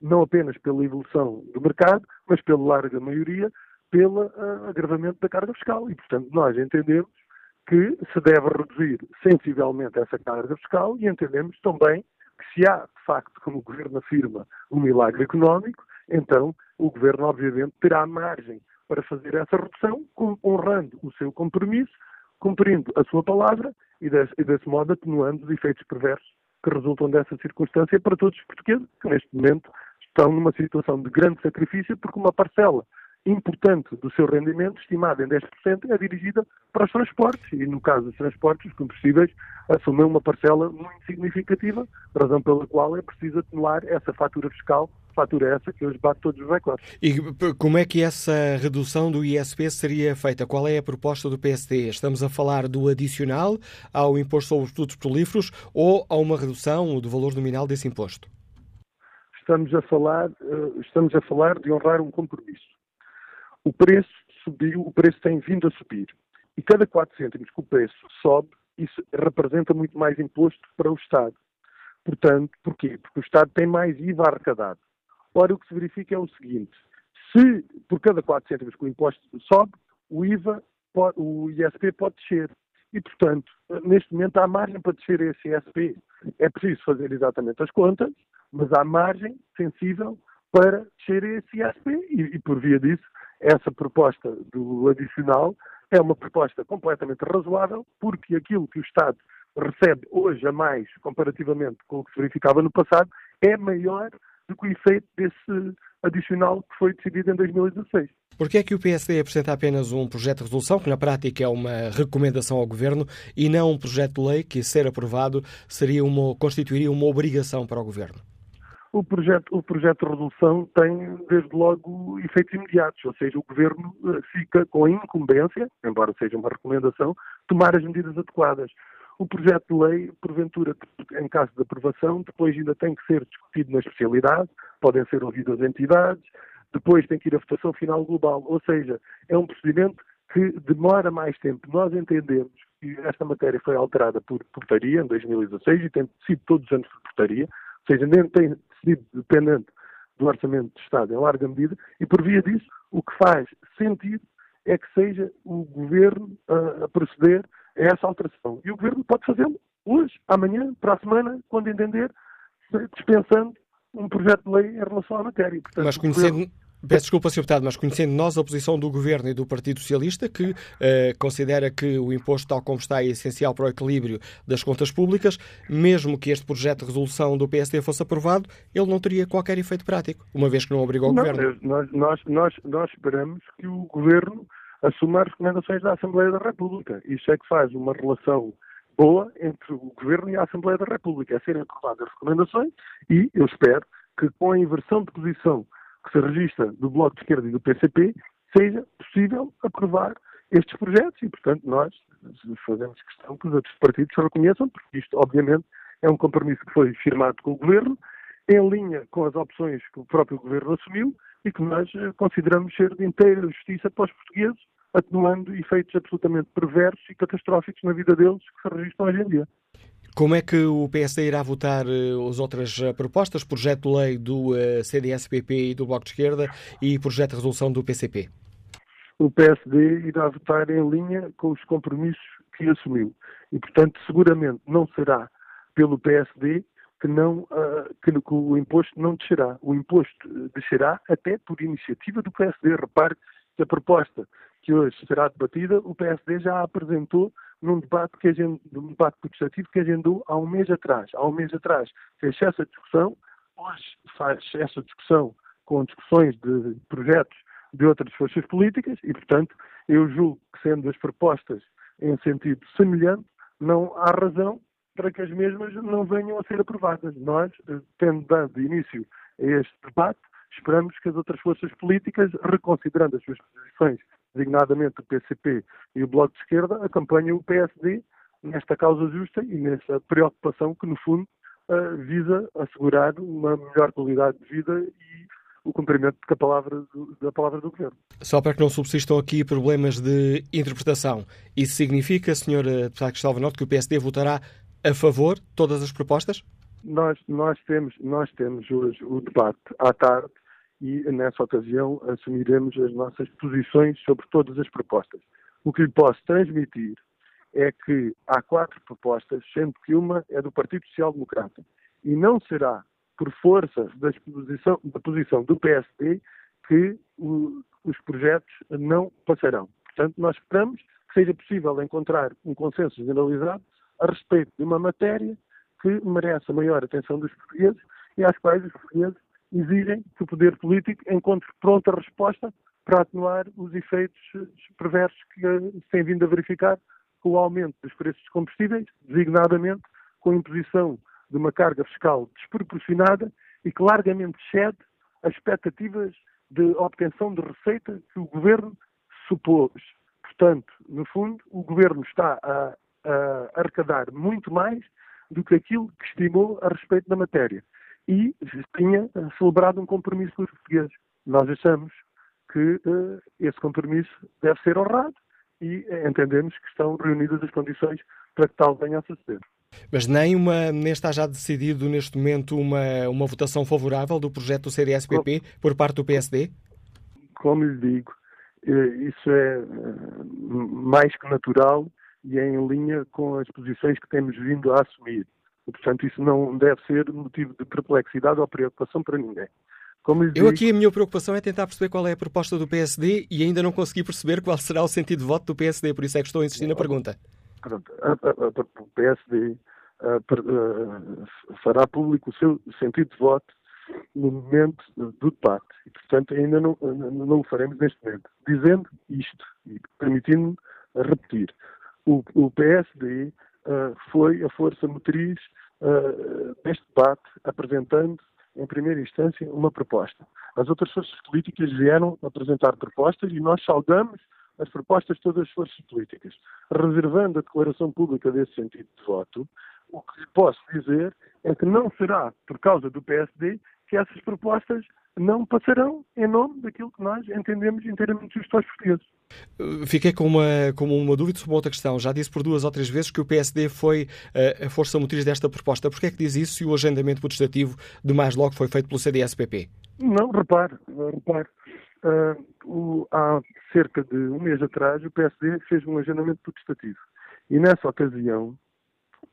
não apenas pela evolução do mercado, mas pela larga maioria pelo uh, agravamento da carga fiscal. E, portanto, nós entendemos que se deve reduzir sensivelmente essa carga fiscal e entendemos também que se há, de facto, como o Governo afirma, um milagre económico, então o Governo, obviamente, terá margem para fazer essa redução, honrando o seu compromisso cumprindo a sua palavra e desse, e desse modo atenuando os efeitos perversos que resultam dessa circunstância para todos os portugueses, que neste momento estão numa situação de grande sacrifício, porque uma parcela importante do seu rendimento, estimada em 10%, é dirigida para os transportes. E no caso dos transportes, os combustíveis assumem uma parcela muito significativa, razão pela qual é preciso atenuar essa fatura fiscal fatura essa que hoje bate todos os recordes. E como é que essa redução do ISP seria feita? Qual é a proposta do PSD? Estamos a falar do adicional ao imposto sobre os produtos petrolíferos ou a uma redução do valor nominal desse imposto? Estamos a falar, eh, estamos a falar de honrar um compromisso. O preço subiu, o preço tem vindo a subir. E cada 4 cêntimos que o preço sobe, isso representa muito mais imposto para o Estado. Portanto, porquê? Porque o Estado tem mais IVA arrecadado. Ora, o que se verifica é o seguinte: se por cada 4 cêntimos que o imposto sobe, o IVA, o ISP pode descer. E, portanto, neste momento há margem para descer esse ISP. É preciso fazer exatamente as contas, mas há margem sensível para descer esse ISP. E, e por via disso, essa proposta do adicional é uma proposta completamente razoável, porque aquilo que o Estado recebe hoje a mais, comparativamente com o que se verificava no passado, é maior do que o efeito desse adicional que foi decidido em 2016. Por que é que o PSD apresenta apenas um projeto de resolução, que na prática é uma recomendação ao Governo, e não um projeto de lei que, ser aprovado, seria uma, constituiria uma obrigação para o Governo? O projeto, o projeto de resolução tem, desde logo, efeitos imediatos, ou seja, o Governo eh, fica com a incumbência, embora seja uma recomendação, tomar as medidas adequadas. O projeto de lei, porventura, em caso de aprovação, depois ainda tem que ser discutido na especialidade, podem ser ouvidas entidades, depois tem que ir à votação final global. Ou seja, é um procedimento que demora mais tempo. Nós entendemos que esta matéria foi alterada por portaria em 2016 e tem sido todos os anos por portaria, ou seja, nem tem sido dependente do Orçamento de Estado em larga medida, e por via disso, o que faz sentido é que seja o Governo a proceder a essa alteração. E o Governo pode fazê-lo hoje, amanhã, para a semana, quando entender, dispensando um projeto de lei em relação à matéria. Portanto, Mas conhecendo. Peço desculpa, Sr. Deputado, mas conhecendo nós a posição do Governo e do Partido Socialista, que eh, considera que o imposto, tal como está, é essencial para o equilíbrio das contas públicas, mesmo que este projeto de resolução do PSD fosse aprovado, ele não teria qualquer efeito prático, uma vez que não obrigou o não, Governo. Nós, nós, nós, nós esperamos que o Governo assuma as recomendações da Assembleia da República. Isso é que faz uma relação boa entre o Governo e a Assembleia da República, é serem aprovadas as recomendações e eu espero que com a inversão de posição que se registra do Bloco de Esquerda e do PCP, seja possível aprovar estes projetos e, portanto, nós fazemos questão que os outros partidos reconheçam, porque isto, obviamente, é um compromisso que foi firmado com o Governo, em linha com as opções que o próprio Governo assumiu e que nós eh, consideramos ser de inteira justiça para os portugueses, atenuando efeitos absolutamente perversos e catastróficos na vida deles que se registram hoje em dia. Como é que o PSD irá votar uh, as outras uh, propostas? Projeto de lei do uh, CDS-PP e do Bloco de Esquerda e projeto de resolução do PCP? O PSD irá votar em linha com os compromissos que assumiu. E, portanto, seguramente não será pelo PSD que, não, uh, que, que, o imposto não descerá. O imposto descerá até por iniciativa do PSD. Repare que a proposta que hoje será debatida, o PSD já apresentou num debate, que agendou, num debate protestativo que agendou há um mês atrás. Há um mês atrás fez essa discussão, hoje faz essa discussão com discussões de projetos de outras forças políticas e, portanto, eu julgo que, sendo as propostas em sentido semelhante, não há razão para que as mesmas não venham a ser aprovadas. Nós, eh, tendo dado início a este debate, esperamos que as outras forças políticas, reconsiderando as suas posições, designadamente o PCP e o Bloco de Esquerda, acompanhem o PSD nesta causa justa e nessa preocupação que, no fundo, eh, visa assegurar uma melhor qualidade de vida e o cumprimento da palavra, do, da palavra do Governo. Só para que não subsistam aqui problemas de interpretação, isso significa, Sr. Deputado Cristóvão Norte, que o PSD votará a favor de todas as propostas? Nós, nós, temos, nós temos hoje o debate à tarde e, nessa ocasião, assumiremos as nossas posições sobre todas as propostas. O que lhe posso transmitir é que há quatro propostas, sendo que uma é do Partido Social Democrata. E não será por força da posição, da posição do PSD que o, os projetos não passarão. Portanto, nós esperamos que seja possível encontrar um consenso generalizado a respeito de uma matéria que merece a maior atenção dos portugueses e às quais os portugueses exigem que o poder político encontre pronta resposta para atenuar os efeitos perversos que se têm vindo a verificar com o aumento dos preços dos combustíveis, designadamente com a imposição de uma carga fiscal desproporcionada e que largamente excede as expectativas de obtenção de receita que o governo supôs. Portanto, no fundo, o governo está a, a arrecadar muito mais do que aquilo que estimou a respeito da matéria. E tinha celebrado um compromisso com os portugueses. Nós achamos que uh, esse compromisso deve ser honrado e entendemos que estão reunidas as condições para que tal venha a suceder. Mas nem, uma, nem está já decidido neste momento uma, uma votação favorável do projeto do CDS-PP por parte do PSD? Como lhe digo, eh, isso é eh, mais que natural e é em linha com as posições que temos vindo a assumir. Portanto, isso não deve ser motivo de perplexidade ou preocupação para ninguém. Eu digo... aqui a minha preocupação é tentar perceber qual é a proposta do PSD e ainda não consegui perceber qual será o sentido de voto do PSD, por isso é que estou a insistir na pergunta. Pronto, o PSD fará público o seu sentido de voto no momento do debate. E, portanto, ainda não, não o faremos neste momento. Dizendo isto, e permitindo-me repetir, o, o PSD foi a força motriz uh, deste debate, apresentando, em primeira instância, uma proposta. As outras forças políticas vieram apresentar propostas e nós saudamos as propostas de todas as forças políticas. Reservando a declaração pública desse sentido de voto, o que lhe posso dizer é que não será por causa do PSD que essas propostas não passarão em nome daquilo que nós entendemos inteiramente justo aos portugueses. Uh, fiquei com uma, com uma dúvida sobre outra questão. Já disse por duas ou três vezes que o PSD foi uh, a força motriz desta proposta. Por que é que diz isso se o agendamento protestativo de mais logo foi feito pelo CDS-PP? Não, repare, repare. Uh, o, há cerca de um mês atrás o PSD fez um agendamento protestativo. E nessa ocasião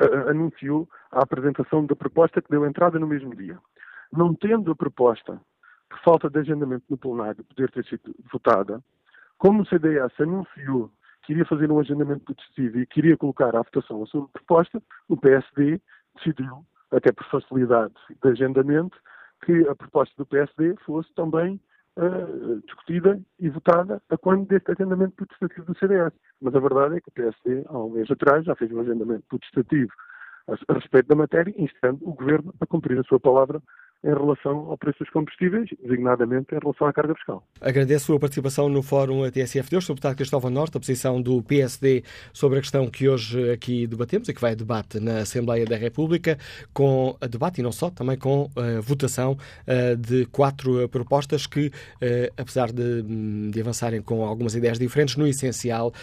uh, anunciou a apresentação da proposta que deu entrada no mesmo dia. Não tendo a proposta, por falta de agendamento no plenário, poder ter sido votada, como o CDS anunciou que iria fazer um agendamento protestivo e queria colocar à votação a sua proposta, o PSD decidiu, até por facilidade de agendamento, que a proposta do PSD fosse também uh, discutida e votada a quando deste agendamento protestativo do CDS. Mas a verdade é que o PSD, há um mês atrás, já fez um agendamento protestativo a, a respeito da matéria, instando o Governo a cumprir a sua palavra em relação ao preço dos combustíveis, designadamente em relação à carga fiscal. Agradeço a sua participação no Fórum TSF de hoje. Deputado Cristóvão Norte, a posição do PSD sobre a questão que hoje aqui debatemos e que vai a debate na Assembleia da República, com debate e não só, também com a votação uh, de quatro propostas que, uh, apesar de, de, avançarem com algumas ideias diferentes, no essencial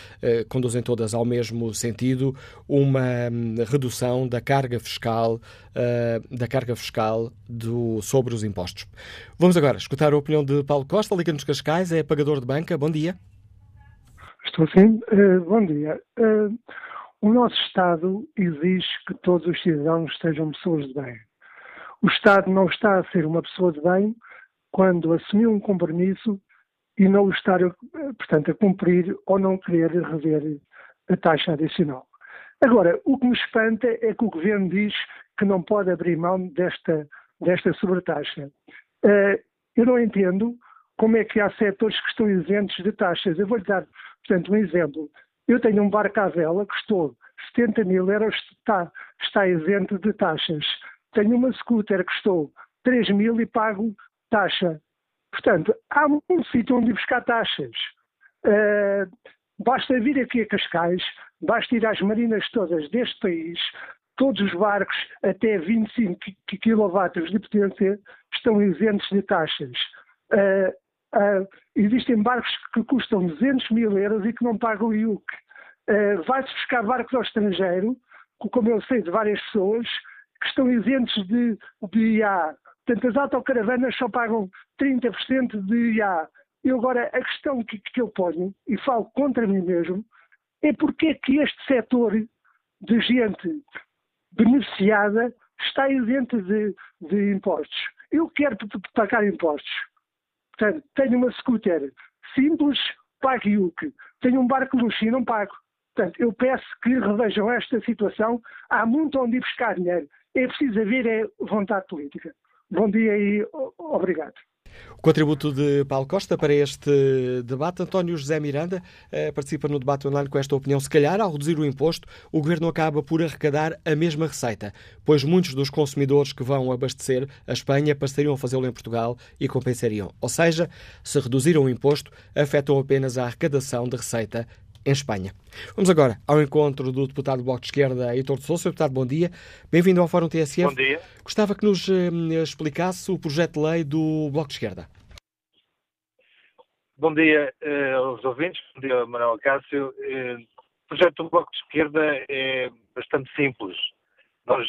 conduzem todas ao mesmo sentido, uma um, redução da carga fiscal, da carga fiscal do, sobre os impostos. Vamos agora escutar a opinião de Paulo Costa, Liga-nos Cascais, é pagador de banca. Bom dia. Estou sim. Uh, bom dia. Uh, o nosso Estado exige que todos os cidadãos sejam pessoas de bem. O Estado não está a ser uma pessoa de bem quando assumiu um compromisso e não o estar, portanto, a cumprir ou não querer rever a taxa adicional. Agora, o que me espanta é que o Governo diz que não pode abrir mão desta, desta sobretaxa. Uh, eu não entendo como é que há setores que estão isentos de taxas. Eu vou-lhe dar, portanto, um exemplo. Eu tenho um barco à vela que estou 70 mil euros, está, está isento de taxas. Tenho uma scooter que estou 3 mil e pago taxa. Portanto, há um sítio onde buscar taxas. Uh, basta vir aqui a Cascais, basta ir às marinas todas deste país, todos os barcos até 25 kW de potência estão isentos de taxas. Uh, uh, existem barcos que custam 200 mil euros e que não pagam IUC. Uh, Vai-se buscar barcos ao estrangeiro, como eu sei de várias pessoas, que estão isentos de, de IA. Portanto, as autocaravanas só pagam 30% de IA. E agora, a questão que, que eu ponho, e falo contra mim mesmo, é porque é que este setor de gente beneficiada está isenta de, de impostos. Eu quero pagar impostos. Portanto, tenho uma scooter simples, pago IUC. Tenho um barco luxo e não pago. Portanto, eu peço que revejam esta situação. Há muito onde ir buscar dinheiro. É preciso haver é, vontade política. Bom dia e obrigado. O contributo de Paulo Costa para este debate. António José Miranda eh, participa no debate online com esta opinião. Se calhar, ao reduzir o imposto, o governo acaba por arrecadar a mesma receita, pois muitos dos consumidores que vão abastecer a Espanha passariam a fazê-lo em Portugal e compensariam. Ou seja, se reduzir o imposto, afetam apenas a arrecadação de receita em Espanha. Vamos agora ao encontro do deputado do Bloco de Esquerda, Heitor de Sousa. Deputado, bom dia. Bem-vindo ao Fórum TSF. Bom dia. Gostava que nos eh, explicasse o projeto de lei do Bloco de Esquerda. Bom dia uh, aos ouvintes, bom dia Manuel Cássio. Uh, o projeto do Bloco de Esquerda é bastante simples. Nós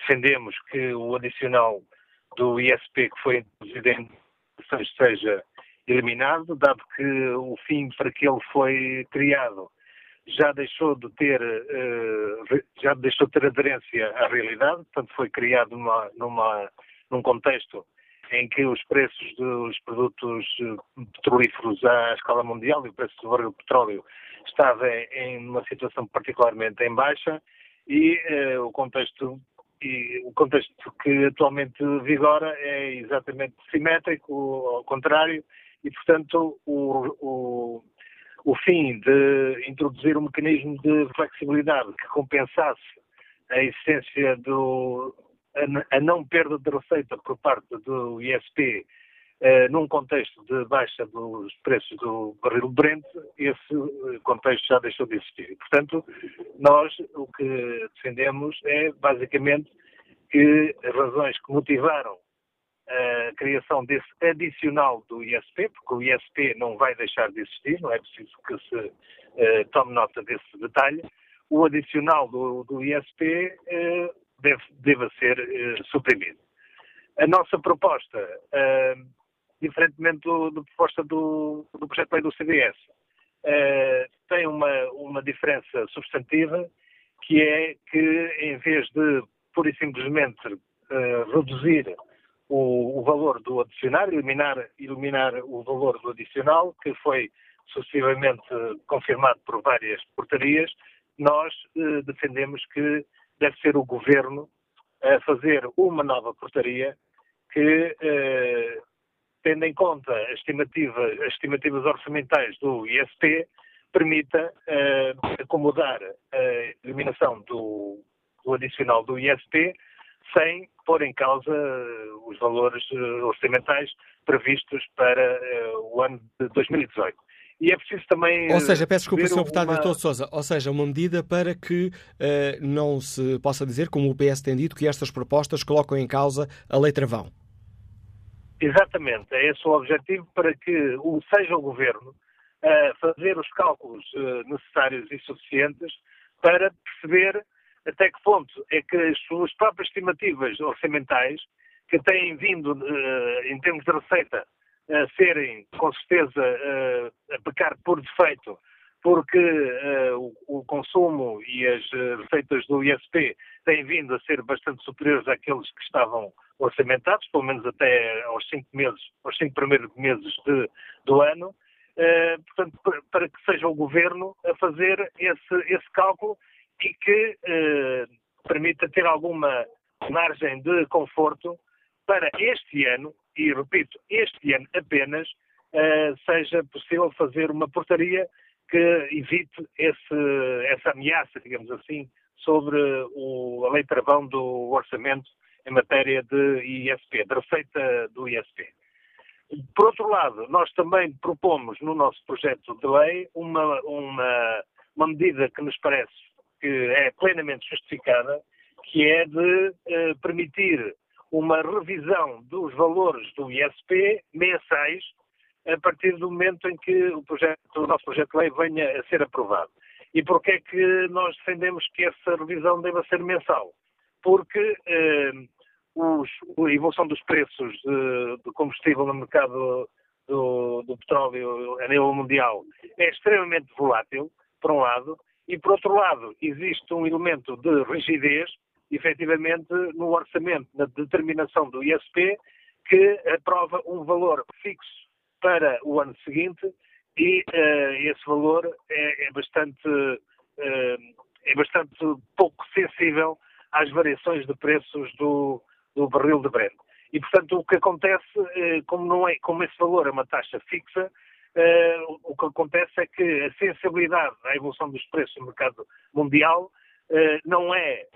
defendemos que o adicional do ISP que foi introduzido em seja eliminado, dado que o fim para que ele foi criado já deixou de ter uh, já deixou de ter aderência à realidade, portanto foi criado numa, numa, num contexto em que os preços dos produtos eh, petrolíferos à escala mundial e o preço do barril de petróleo estava em uma situação particularmente em baixa e uh, o contexto e o contexto que atualmente vigora é exatamente simétrico, ao contrário, e, portanto, o, o, o fim de introduzir um mecanismo de flexibilidade que compensasse a essência do, a, não perda de receita por parte do ISP eh, num contexto de baixa dos preços do barril Brent, esse contexto já deixou de existir. Portanto, nós o que defendemos é basicamente que as razões que motivaram a criação desse adicional do ISP, porque o ISP não vai deixar de existir, não é preciso que se uh, tome nota desse detalhe. O adicional do, do ISP uh, eh, deve, deve ser uh, suprimido. A nossa proposta, diferentemente da proposta do, do projeto de lei do CDS, tem uma, uma diferença substantiva, que é que em vez de pura e simplesmente reduzir o, o valor do adicional, eliminar, eliminar o valor do adicional, que foi sucessivamente confirmado por várias portarias, nós eh, defendemos que deve ser o Governo a fazer uma nova portaria que, eh, tendo em conta as estimativas, as estimativas orçamentais do ISP, permita eh, acomodar a eliminação do, do adicional do ISP sem pôr em causa os valores orçamentais previstos para o ano de 2018. E é preciso também. Ou seja, peço desculpa, Sr. Deputado uma... Doutor Souza, ou seja, uma medida para que uh, não se possa dizer, como o PS tem dito, que estas propostas colocam em causa a lei travão. Exatamente, é esse o objetivo para que o, seja o Governo a fazer os cálculos uh, necessários e suficientes para perceber até que ponto é que as suas próprias estimativas orçamentais, que têm vindo, uh, em termos de receita, a serem, com certeza, a pecar por defeito, porque uh, o, o, consumo e as receitas do ISP têm vindo a ser bastante superiores àqueles que estavam orçamentados, pelo menos até aos cinco meses, aos cinco primeiros meses de, do ano. Uh, portanto, para que seja o governo a fazer esse, esse cálculo e que uh, permita ter alguma margem de conforto para este ano, e repito, este ano apenas, uh, seja possível fazer uma portaria que evite esse, essa ameaça, digamos assim, sobre o, a lei travão do orçamento em matéria de ISP, de receita do ISP. Por outro lado, nós também propomos no nosso projeto de lei uma, uma, uma medida que nos parece que é plenamente justificada, que é de eh, permitir uma revisão dos valores do ISP mensais a partir do momento em que o, projeto, o nosso projeto de lei venha a ser aprovado. E porquê é que nós defendemos que essa revisão deva ser mensal? Porque eh, os, a evolução dos preços de, de combustível no mercado do, do, petróleo a nível mundial é extremamente volátil, por um lado, e por outro lado existe um elemento de rigidez, efetivamente, no orçamento, na determinação do ISP, que aprova um valor fixo para o ano seguinte e uh, esse valor é, é bastante uh, é bastante pouco sensível às variações de preços do, do barril de Brent. E, portanto, o que acontece, uh, como, não é, como esse valor é uma taxa fixa, o que acontece é que a sensibilidade à evolução dos preços no mercado mundial não é,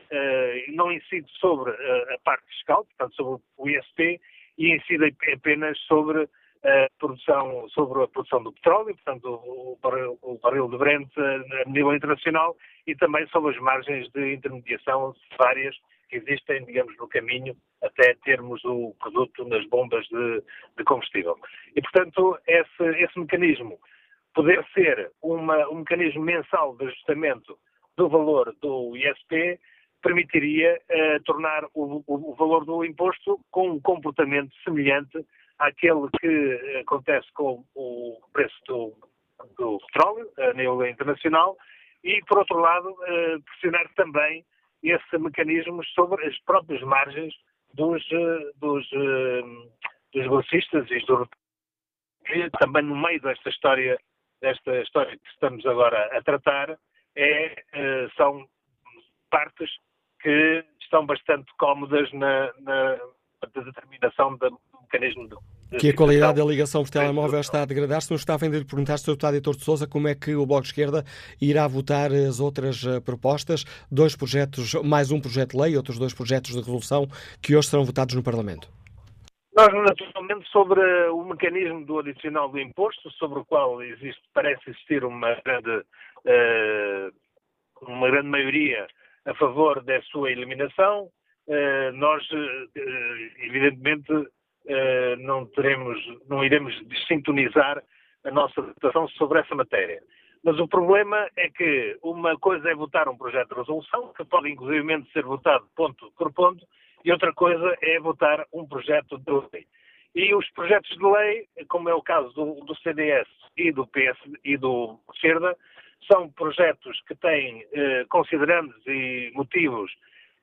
não incide sobre a parte fiscal, portanto, sobre o ISP, e incide apenas sobre a produção, sobre a produção do petróleo, portanto, o, barril, o barril de Brent a nível internacional e também sobre as margens de intermediação várias que existem, digamos, no caminho até termos o produto nas bombas de, de combustível. E, portanto, esse, esse mecanismo poder ser uma, um mecanismo mensal de ajustamento do valor do ISP permitiria uh, tornar o, o, o valor do imposto com um comportamento semelhante àquele que acontece com o preço do, do petróleo a nível internacional e, por outro lado, eh, pressionar também esse mecanismo sobre as próprias margens dos, eh, dos, eh, dos bolsistas e dos também no meio desta história, desta história que estamos agora a tratar, é, são partes que estão bastante cómodas na, na determinação da mecanismo de que a qualidade da ligação por telemóvel está a degradar-se. Não estava ainda a perguntar, Sr. Deputado Editor de Souza, como é que o Bloco de Esquerda irá votar as outras eh, propostas, dois projetos, mais um projeto de lei e outros dois projetos de resolução que hoje serão votados no Parlamento. Nós, naturalmente, sobre o mecanismo do adicional do imposto, sobre o qual existe, parece existir uma grande, uh, uma grande maioria a favor da sua eliminação, uh, nós, evidentemente, eh, não teremos, não iremos sintonizar a nossa votação sobre essa matéria. Mas o problema é que uma coisa é votar um projeto de resolução, que pode inclusivamente ser votado ponto por ponto, e outra coisa é votar um projeto de lei. E os projetos de lei, como é o caso do, do CDS e do PS e do Esquerda, são projetos que têm eh, e motivos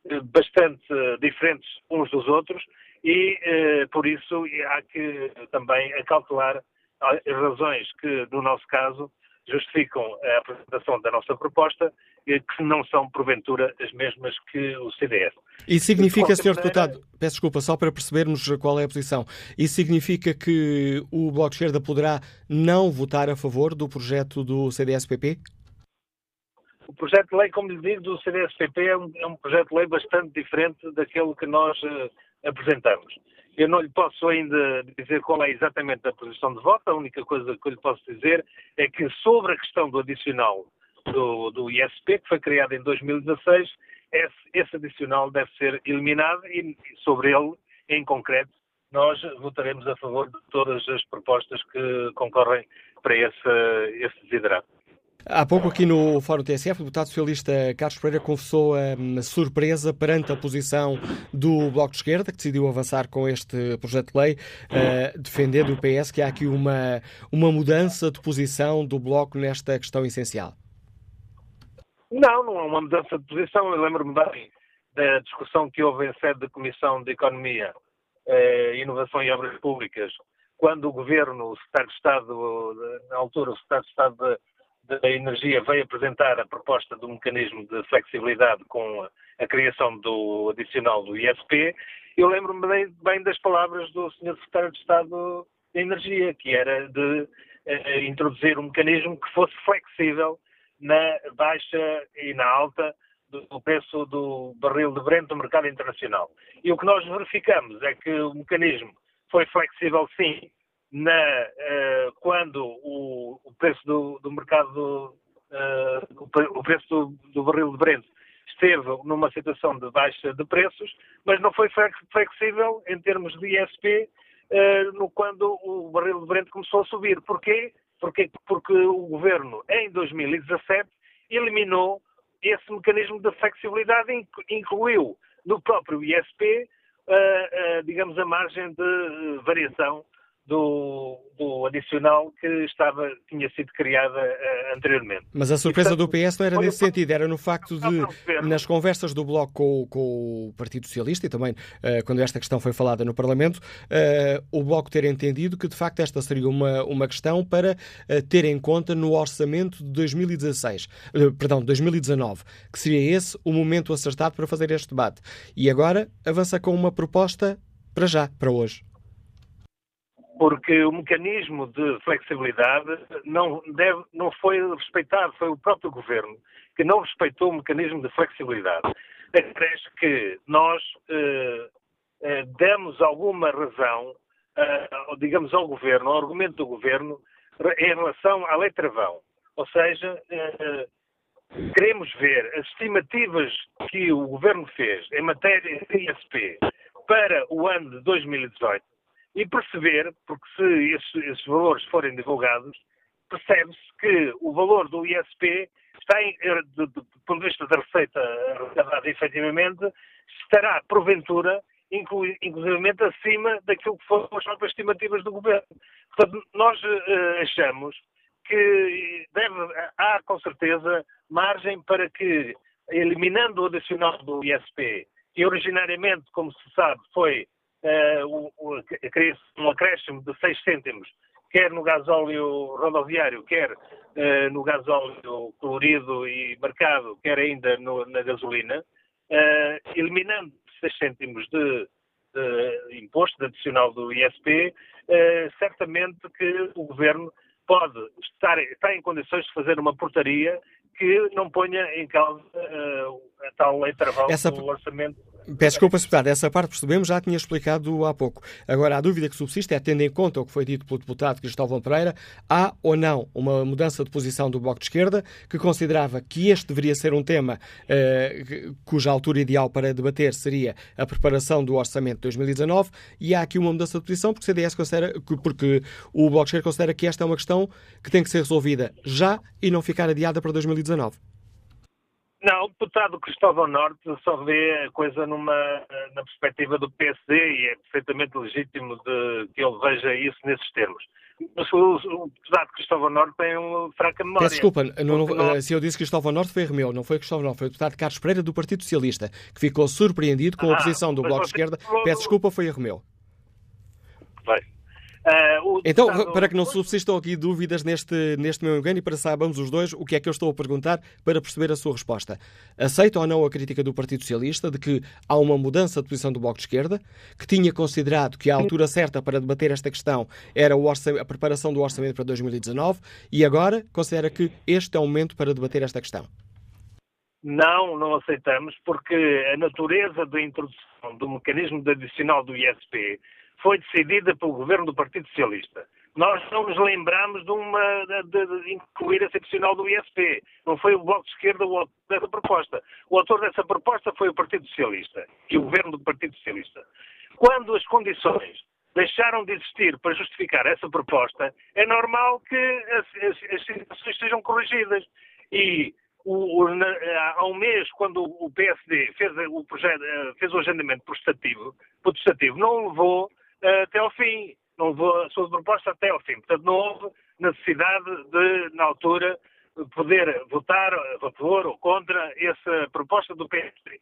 eh, bastante eh, diferentes uns dos outros e, eh, por isso, há que também acautelar as razões que, no nosso caso, justificam a apresentação da nossa proposta, que não são, porventura, as mesmas que o CDS. E significa, Sr. Maneira... Deputado, peço desculpa, só para percebermos qual é a posição, isso significa que o Bloco de Esquerda poderá não votar a favor do projeto do CDS-PP? o projeto de lei, como lhe digo, do CDSPP é um, é um projeto de lei bastante diferente daquele que nós uh, apresentamos. Eu não lhe posso ainda dizer qual é exatamente a posição de voto, a única coisa que eu lhe posso dizer é que sobre a questão do adicional do, do ISP, que foi criado em 2016, esse, esse adicional deve ser eliminado e sobre ele, em concreto, nós votaremos a favor de todas as propostas que concorrem para esse, esse desidrato. Há pouco aqui no Fórum TSF, o deputado socialista Carlos Pereira confessou a surpresa perante a posição do Bloco de Esquerda, que decidiu avançar com este projeto de lei, uh, defendendo o PS que há aqui uma, uma mudança de posição do Bloco nesta questão essencial. Não, não é uma mudança de posição. Eu lembro-me bem da discussão que houve em sede da Comissão de Economia, eh, Inovação e Obras Públicas, quando o Governo, o Secretário de Estado, na altura, o Secretário de Estado da Energia veio apresentar a proposta do mecanismo de flexibilidade com a criação do adicional do ISP, eu lembro-me bem, das palavras do Sr. Secretário de Estado da Energia, que era de eh, introduzir um mecanismo que fosse flexível na baixa e na alta do preço do barril de Brent no mercado internacional. E o que nós verificamos é que o mecanismo foi flexível sim, na, uh, quando o, o, preço do, do mercado, uh, o preço do, do, barril de Brent esteve numa situação de baixa de preços, mas não foi flexível em termos de ISP eh, no, quando o barril de Brent começou a subir. Porquê? Porque, porque o governo, em 2017, eliminou esse mecanismo de flexibilidade e incluiu no próprio ISP, digamos, a margem de variação do, do adicional que estava, tinha sido criada uh, anteriormente. Mas a surpresa do PS não era nesse sentido, era no facto de, nas conversas do Bloco com, com o Partido Socialista e também uh, quando esta questão foi falada no Parlamento, uh, o Bloco ter entendido que de facto esta seria uma, uma questão para ter em conta no orçamento de 2016, perdão, 2019, que seria esse o momento acertado para fazer este debate. E agora avança com uma proposta para já, para hoje porque o mecanismo de flexibilidade não, deve, não foi respeitado, foi o próprio governo que não respeitou o mecanismo de flexibilidade. Acresce que nós eh, eh, demos alguma razão, eh, digamos, ao governo, ao argumento do governo, em relação à lei travão. Ou seja, eh, queremos ver as estimativas que o governo fez em matéria de ISP para o ano de 2018 e perceber, porque se esses, esses valores forem divulgados, percebe-se que o valor do ISP está, em, eh, ponto de vista da receita arrecadada efetivamente, estará, porventura, inclu, inclusivamente acima daquilo que foram as próprias estimativas do governo. Portanto, nós uh, achamos que deve, há com certeza margem para que, eliminando o adicional do ISP, que originariamente, como se sabe, foi uh, um acréscimo de 6 cêntimos, quer no gasóleo rodoviário, quer uh, no gasóleo colorido e marcado, quer ainda no, na gasolina, uh, eliminando 6 cêntimos de, de, imposto adicional do ISP, certamente que o Governo pode estar, está em condições de fazer uma portaria que não ponha em causa a tal lei travão Essa... do orçamento Peço desculpa, deputado, essa parte percebemos, já tinha explicado há pouco. Agora, a dúvida que subsiste é, tendo em conta o que foi dito pelo deputado Cristóvão Pereira, há ou não uma mudança de posição do Bloco de Esquerda, que considerava que este deveria ser um tema eh, cuja altura ideal para debater seria a preparação do Orçamento de 2019, e há aqui uma mudança de posição, porque o CDS considera, porque o Bloco de Esquerda considera que esta é uma questão que tem que ser resolvida já e não ficar adiada para 2019. Não, o deputado Cristóvão Norte só vê a coisa numa, na perspectiva do PSD e é perfeitamente legítimo de, que ele veja isso nesses termos. Mas o, o deputado Cristóvão Norte tem uma fraca memória. Peço desculpa, não, não, se eu disse Cristóvão Norte foi remeu, não foi Cristóvão Norte, foi o deputado Carlos Pereira do Partido Socialista, que ficou surpreendido com a ah, posição do Bloco de Esquerda. Peço desculpa, foi remeu. Bem. Uh, então, deputado... para que não subsistam aqui dúvidas neste, neste meu engano e para saibamos os dois o que é que eu estou a perguntar para perceber a sua resposta. Aceita ou não a crítica do Partido Socialista de que há uma mudança de posição do Bloco de Esquerda, que tinha considerado que a altura certa para debater esta questão era a preparação do orçamento para 2019 e agora considera que este é o momento para debater esta questão? Não, não aceitamos, porque a natureza da introdução do mecanismo de adicional do ISP foi decidida pelo governo do Partido Socialista. Nós não nos lembramos de, uma, de, de incluir esse adicional do ISP. Não foi o Bloco de Esquerda o autor dessa proposta. O autor dessa proposta foi o Partido Socialista e o governo do Partido Socialista. Quando as condições deixaram de existir para justificar essa proposta, é normal que as, as, as situações sejam corrigidas. E o, o, na, há um mês, quando o PSD fez o, projeto, fez o agendamento protestativo, protestativo não levou até ao fim, não levou a sua proposta até ao fim. Portanto, não houve necessidade de, na altura, poder votar a favor ou contra essa proposta do PSD.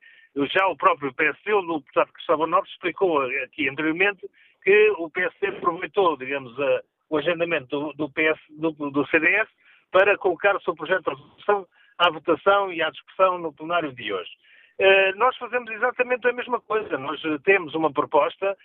Já o próprio PSD, o deputado Cristóvão Norte, explicou aqui anteriormente que o PSD aproveitou, digamos, a, o agendamento do, do, PS, do, do, CDS para colocar o seu projeto de resolução à votação e à discussão no plenário de hoje. Uh, nós fazemos exatamente a mesma coisa. Nós temos uma proposta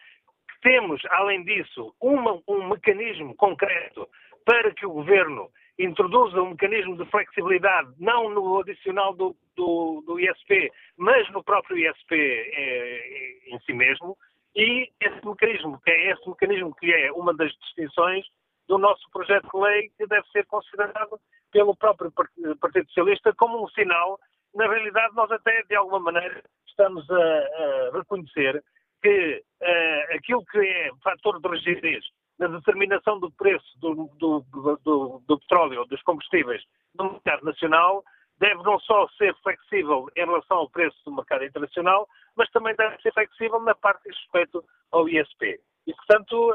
temos, além disso, uma, um mecanismo concreto para que o Governo introduza um mecanismo de flexibilidade, não no adicional do, do, do ISP, mas no próprio ISP eh, em si mesmo, e esse mecanismo, que é esse mecanismo que é uma das distinções do nosso projeto de lei, que deve ser considerado pelo próprio Partido Socialista como um sinal. Na realidade, nós até, de alguma maneira, estamos a, a reconhecer que uh, aquilo que é fator de rigidez na determinação do preço do, do, do, do petróleo, dos combustíveis no mercado nacional, deve não só ser flexível em relação ao preço do mercado internacional, mas também deve ser flexível na parte de respeito ao ISP. E, portanto,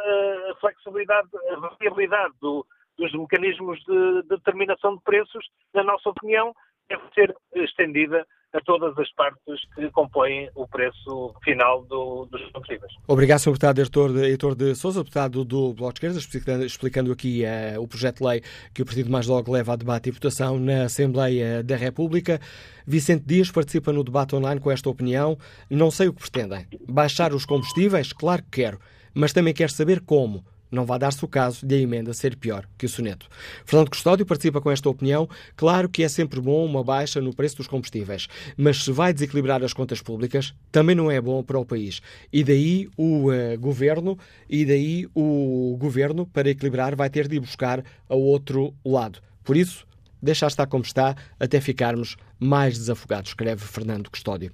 a flexibilidade, a variabilidade do, dos mecanismos de determinação de preços, na nossa opinião, deve ser estendida a todas as partes que compõem o preço final do, dos combustíveis. Obrigado, Sr. Deputado Heitor, Heitor de Sousa, deputado do Bloco de Esquerda, explicando, explicando aqui uh, o projeto de lei que o Partido Mais Logo leva a debate e votação na Assembleia da República. Vicente Dias participa no debate online com esta opinião. Não sei o que pretendem. Baixar os combustíveis? Claro que quero. Mas também quero saber como não vai dar-se o caso de a emenda ser pior que o soneto. Fernando Custódio participa com esta opinião. Claro que é sempre bom uma baixa no preço dos combustíveis, mas se vai desequilibrar as contas públicas, também não é bom para o país. E daí o uh, governo, e daí o governo para equilibrar vai ter de ir buscar ao outro lado. Por isso, deixar estar como está até ficarmos mais desafogados, escreve Fernando Custódio.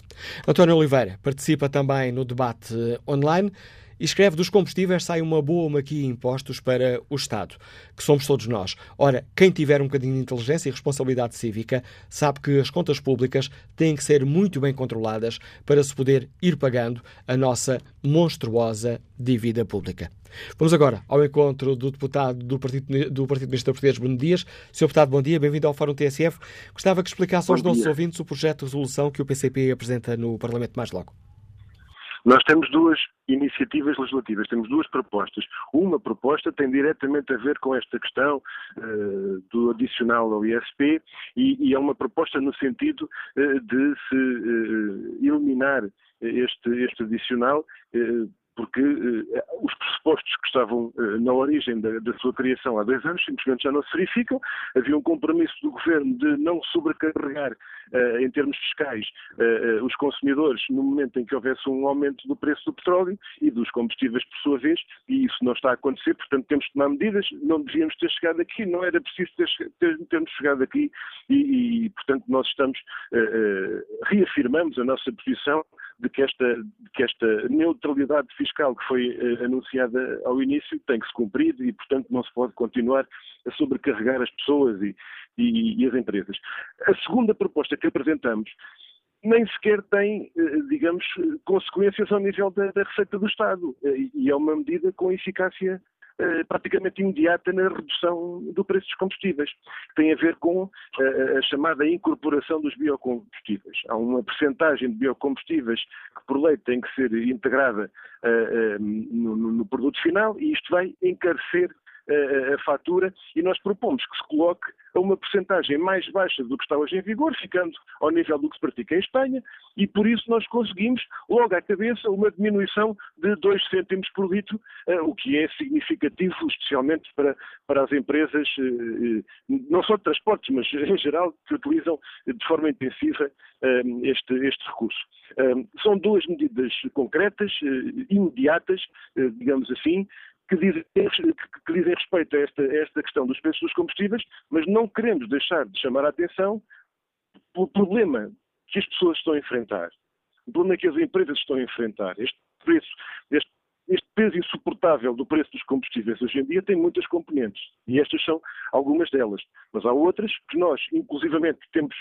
António Oliveira participa também no debate online. E escreve: dos combustíveis sai uma boa maquia impostos para o Estado, que somos todos nós. Ora, quem tiver um bocadinho de inteligência e responsabilidade cívica sabe que as contas públicas têm que ser muito bem controladas para se poder ir pagando a nossa monstruosa dívida pública. Vamos agora ao encontro do deputado do Partido, do Partido Ministro Português, Bruno Dias. Sr. Deputado, bom dia, bem-vindo ao Fórum TSF. Gostava que explicasse aos nossos ouvintes o projeto de resolução que o PCP apresenta no Parlamento mais logo. Nós temos duas iniciativas legislativas, temos duas propostas. Uma proposta tem diretamente a ver com esta questão uh, do adicional ao ISP e, e, é uma proposta no sentido uh, de se uh, eliminar este, este adicional porque eh, os pressupostos que estavam eh, na origem da, da, sua criação há dois anos simplesmente já não se verificam. Havia um compromisso do governo de não sobrecarregar, eh, em termos fiscais, os consumidores no momento em que houvesse um aumento do preço do petróleo e dos combustíveis, por sua vez, e isso não está a acontecer, portanto temos de tomar medidas. Não devíamos ter chegado aqui, não era preciso ter, termos chegado aqui e, e portanto, nós estamos, reafirmamos a nossa posição de que esta, de que esta neutralidade fiscal que foi uh, anunciada ao início tem que se cumprir e, portanto, não se pode continuar a sobrecarregar as pessoas e, e, e as empresas. A segunda proposta que apresentamos nem sequer tem, eh, digamos, consequências ao nível da, da receita do Estado. Eh, e é uma medida com eficácia eh, praticamente imediata na redução do preço dos combustíveis, que tem a ver com eh, a chamada incorporação dos biocombustíveis. Há uma percentagem de biocombustíveis que, por lei, tem que ser integrada eh, no produto final e isto vai encarecer a, fatura e nós propomos que se coloque a uma percentagem mais baixa do que está hoje em vigor, ficando ao nível do que se pratica em Espanha, e por isso nós conseguimos, logo à cabeça, uma diminuição de 2 cêntimos por litro, o que é significativo, especialmente para, para as empresas, não só de transportes, mas em geral, que utilizam de forma intensiva este, este recurso. São duas medidas concretas, imediatas, digamos assim, que dizem, que dizem respeito a esta, a esta questão dos preços dos combustíveis, mas não queremos deixar de chamar a atenção pelo problema que as pessoas estão a enfrentar, o problema que as empresas estão a enfrentar. Este preço, este, este peso insuportável do preço dos combustíveis hoje em dia tem muitas componentes e estas são algumas delas. Mas há outras que nós, inclusivamente, temos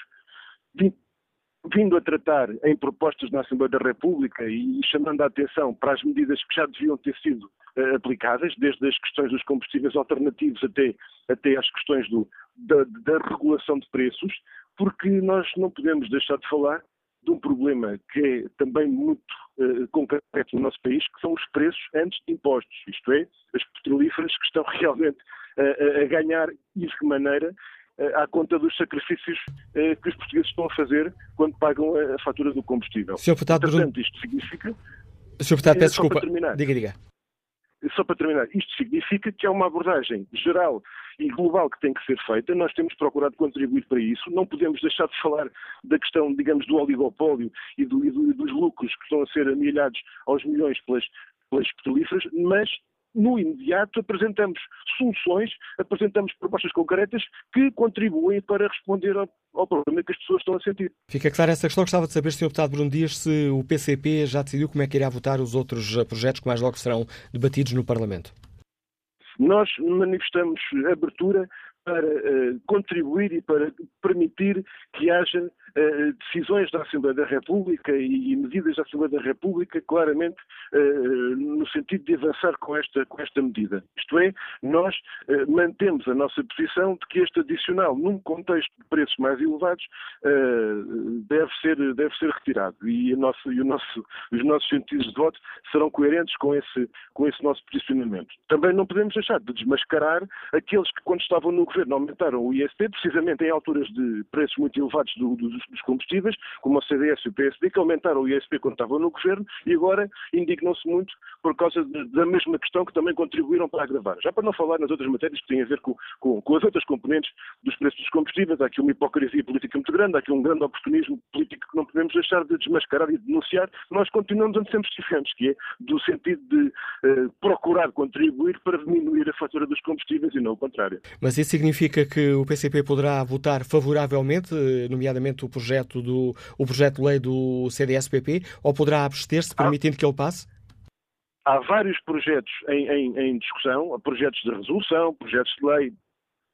vindo a tratar em propostas na Assembleia da República e chamando a atenção para as medidas que já deviam ter sido uh, aplicadas, desde as questões dos combustíveis alternativos até, até as questões do, da, da, regulação de preços, porque nós não podemos deixar de falar de um problema que é também muito uh, concreto no nosso país, que são os preços antes de impostos, isto é, as petrolíferas que estão (laughs) realmente uh, a ganhar e de que maneira eh, à conta dos sacrifícios eh, que os portugueses estão a fazer quando pagam a fatura do combustível. Sr. Deputado, Portanto, isto significa... Sr. Deputado, peço desculpa. Terminar, diga, diga. Só para terminar, isto significa que há uma abordagem geral e global que tem que ser feita. Nós temos procurado contribuir para isso. Não podemos deixar de falar da questão, digamos, do oligopólio e, do, e, do, dos lucros que estão a ser amelhados aos milhões pelas, pelas petrolíferas, mas no imediato apresentamos soluções, apresentamos propostas concretas que contribuem para responder ao, ao, problema que as pessoas estão a sentir. Fica clara essa questão. Gostava de saber, Sr. Deputado Bruno Dias, se o PCP já decidiu como é que irá votar os outros eh, projetos que mais logo serão debatidos no Parlamento. Nós manifestamos abertura para uh, contribuir e para permitir que haja uh, decisões da Assembleia da República e, e, medidas da Assembleia da República claramente uh, no sentido de avançar com esta, com esta medida. Isto é, nós mantemos a nossa posição de que este adicional, num contexto de preços mais elevados, deve, ser, deve ser retirado e, nosso, e nosso, os nossos sentidos de voto serão coerentes com esse, com esse nosso posicionamento. Também não podemos deixar de desmascarar aqueles que, quando estavam no governo aumentaram o ISP, precisamente em alturas de preços muito elevados do, do, dos combustíveis, como o CDS e o PSD, que aumentaram o ISP quando estavam no governo e agora indignam-se muito por causa de, da mesma questão que também contribuíram para agravar. Já para não falar nas outras matérias que têm a ver com, com, com as outras componentes dos preços dos combustíveis, há aqui uma hipocrisia política muito grande, há aqui um grande oportunismo político que não podemos deixar de desmascarar e de denunciar. Nós continuamos onde sempre estivemos, que é do sentido de uh, procurar contribuir para diminuir a fatura dos combustíveis e não o contrário. Mas isso significa que o PCP poderá votar favoravelmente, nomeadamente o projeto, do, o projeto de lei do CDS-PP, ou poderá abster-se, permitindo que ele passe? Há vários projetos em, em, em discussão, projetos de resolução, projetos de lei,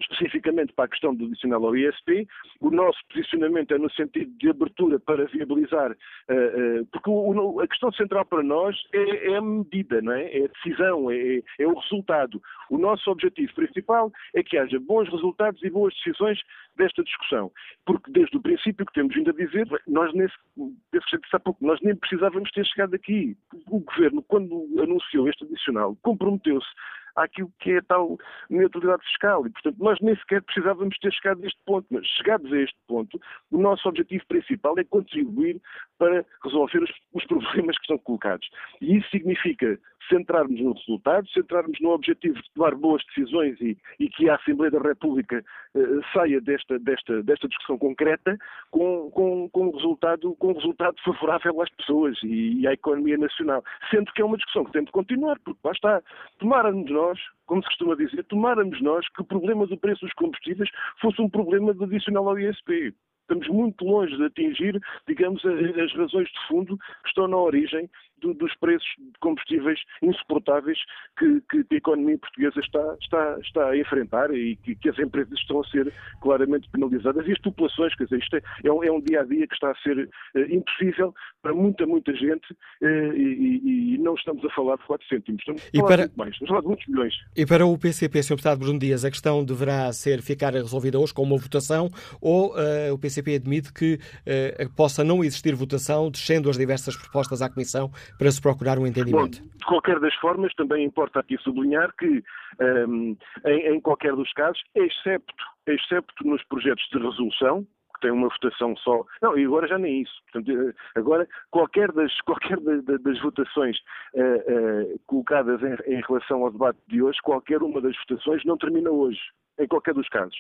especificamente para a questão do adicional ao ISP. O nosso posicionamento é no sentido de abertura para viabilizar, uh, uh, porque o, a questão central para nós é, é, a medida, não é? É a decisão, é, é, o resultado. O nosso objetivo principal é que haja bons resultados e boas decisões desta discussão. Porque desde o princípio que temos vindo a dizer, nós nesse, há pouco, nós nem precisávamos ter chegado aqui. O Governo, quando anunciou este adicional, comprometeu-se àquilo que é tal neutralidade fiscal. E, portanto, nós nem sequer precisávamos ter chegado a este ponto. Mas, chegados a este ponto, o nosso objetivo principal é contribuir para resolver os, os problemas que estão colocados. E isso significa centrarmos no resultado, centrarmos no objetivo de tomar boas decisões e, e que a Assembleia da República eh, saia desta, desta, desta discussão concreta com, com, com, um resultado, com resultado favorável às pessoas e, e à economia nacional. Sendo que é uma discussão que tem de continuar, porque lá está, tomáramos nós, como se costuma dizer, tomáramos nós que o problema do preço dos combustíveis fosse um problema adicional ao ISP estamos muito longe de atingir, digamos, as razões de fundo que estão na origem do, dos preços de combustíveis insuportáveis que, que, a economia portuguesa está, está, está a enfrentar e que, que, as empresas estão a ser claramente penalizadas. E as populações, quer dizer, isto é, é, um, é um, dia a dia que está a ser uh, impossível para muita, muita gente uh, e, e, não estamos a falar de 4 cêntimos, estamos a falar para... de mais, estamos a falar de muitos milhões. E para o PCP, Sr. Deputado Bruno Dias, a questão deverá ser ficar resolvida hoje com uma votação ou uh, o PCP admite que possa não existir votação, descendo as diversas propostas à Comissão para se procurar um entendimento? Bom, de qualquer das formas, também importa aqui sublinhar que, um, em, em, qualquer dos casos, excepto, excepto nos projetos de resolução, que tem uma votação só. Não, e agora já nem isso. Portanto, eh, agora, qualquer das, (laughs) qualquer das votações uh, uh, colocadas em, em relação ao debate de hoje, qualquer uma das votações não termina hoje em qualquer dos casos.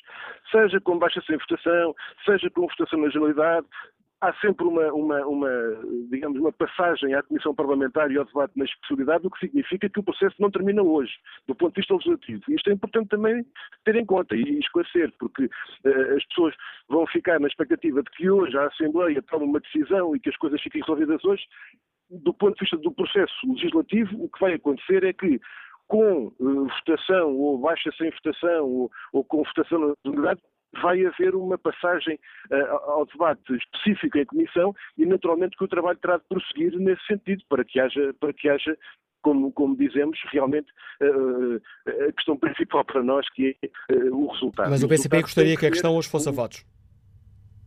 Seja com baixa sem votação, seja com votação na generalidade, há sempre uma, uma, uma, digamos, uma passagem à Comissão Parlamentar e ao debate na especialidade, o que significa que o processo não termina hoje, do ponto de vista legislativo. Isto é importante também ter em conta e esclarecer, porque uh, as pessoas vão ficar na expectativa de que hoje a Assembleia tome uma decisão e que as coisas fiquem resolvidas hoje. Do ponto de vista do processo legislativo, o que vai acontecer é que com uh, votação ou baixa sem votação ou, ou com votação na unidade, vai haver uma passagem uh, ao debate específico em comissão e naturalmente que o trabalho terá de prosseguir nesse sentido, para que haja, para que haja como, como dizemos, realmente uh, a questão principal para nós que é uh, o resultado. Mas o PCP gostaria que a questão hoje fosse a votos.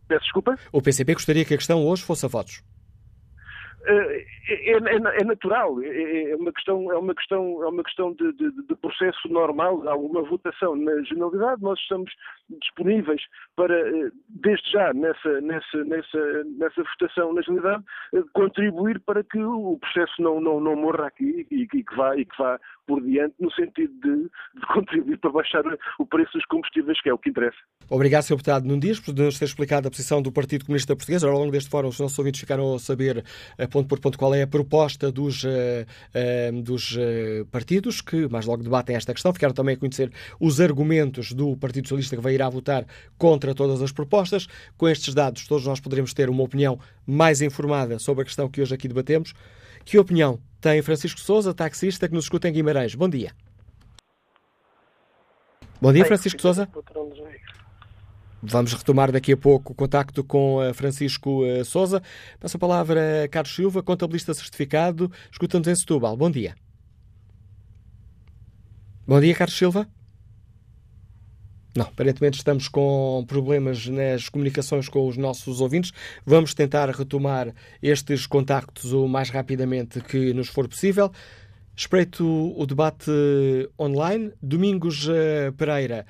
Peço desculpa? O PCP gostaria que a questão hoje fosse a votos. É, é, é, natural, é, uma questão, é uma questão, é uma questão de, de, de, processo normal. Há uma votação na generalidade, nós estamos disponíveis para, eh, desde já, nessa, nessa, nessa, nessa votação na generalidade, eh, contribuir para que o processo não, não, não morra aqui e, e, que vá, e que vá por diante no sentido de, de, contribuir para baixar o preço dos combustíveis, que é o que interessa. Obrigado, Sr. Deputado Nuno Dias, por nos ter explicado a posição do Partido Comunista Português. Ao longo deste fórum, os nossos ouvintes ficaram a saber, eh, ponto por ponto, qual é a proposta dos, uh, uh, dos partidos que mais logo debatem esta questão. Ficaram também a conhecer os argumentos do Partido Socialista que vai ir a votar contra todas as propostas. Com estes dados, todos nós poderemos ter uma opinião mais informada sobre a questão que hoje aqui debatemos. Que opinião tem Francisco Souza, taxista, que nos escuta em Guimarães? Bom dia. Bom dia, Francisco Souza. Vamos retomar daqui a pouco o contacto com eh, Francisco eh, Souza. Passo a palavra a Carlos Silva, contabilista certificado, escuta-nos em Setúbal. Bom dia. Bom dia, Carlos Silva. Não, aparentemente estamos com problemas nas comunicações com os nossos ouvintes. Vamos tentar retomar estes contactos o mais rapidamente que nos for possível. Espreito o debate online. Domingos eh, Pereira,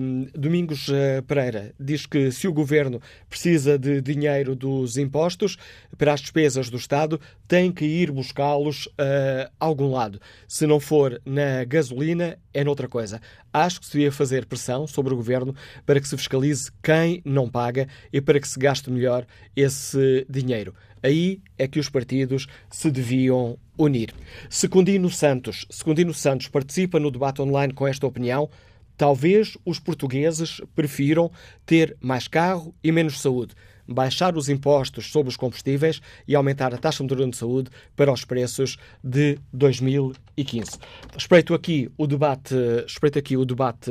um, Domingos eh, Pereira diz que se o governo precisa de dinheiro dos impostos para as despesas do Estado, tem que ir buscá-los a uh, algum lado. Se não for na gasolina, é noutra coisa. Acho que se devia fazer pressão sobre o governo para que se fiscalize quem não paga e para que se gaste melhor esse dinheiro. Aí é que os partidos se deviam unir. Secundino Santos. Secundino Santos participa no debate online com esta opinião. Talvez os portugueses prefiram ter mais carro e menos saúde baixar os impostos sobre os combustíveis e aumentar a taxa de de saúde para os preços de 2015. Espreito aqui o debate, espreito aqui o debate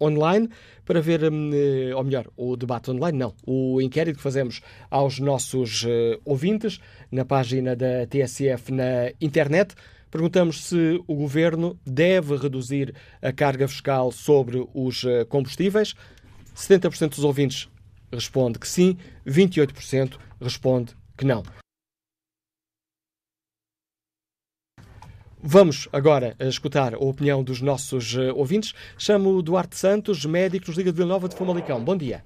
online para ver, hum, eh, ou melhor, o debate online, não, o inquérito que fazemos aos nossos eh, ouvintes na página da TSF na internet. Perguntamos se o governo deve reduzir a carga fiscal sobre os eh, combustíveis. 70% dos ouvintes responde que sim, 28% responde que não. Vamos agora escutar a opinião dos nossos eh, ouvintes. Chamo Duarte Santos, médico nos Liga de Vila Nova de Famalicão. Bom dia.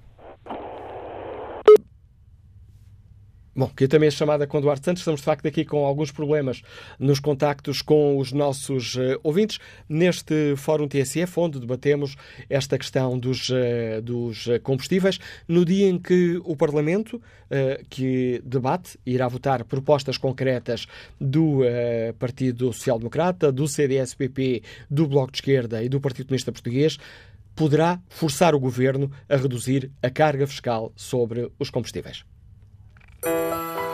Bom, que também é chamada com Duarte Santos. Estamos, de facto, aqui com alguns problemas nos contactos com os nossos uh, ouvintes neste Fórum TSF, onde debatemos esta questão dos, uh, dos combustíveis, no dia em que o Parlamento, uh, que debate, irá votar propostas concretas do Partido Social Democrata, do CDS-PP, do Bloco de Esquerda e do Partido Comunista Português, poderá forçar o Governo a reduzir a carga fiscal sobre os combustíveis. Música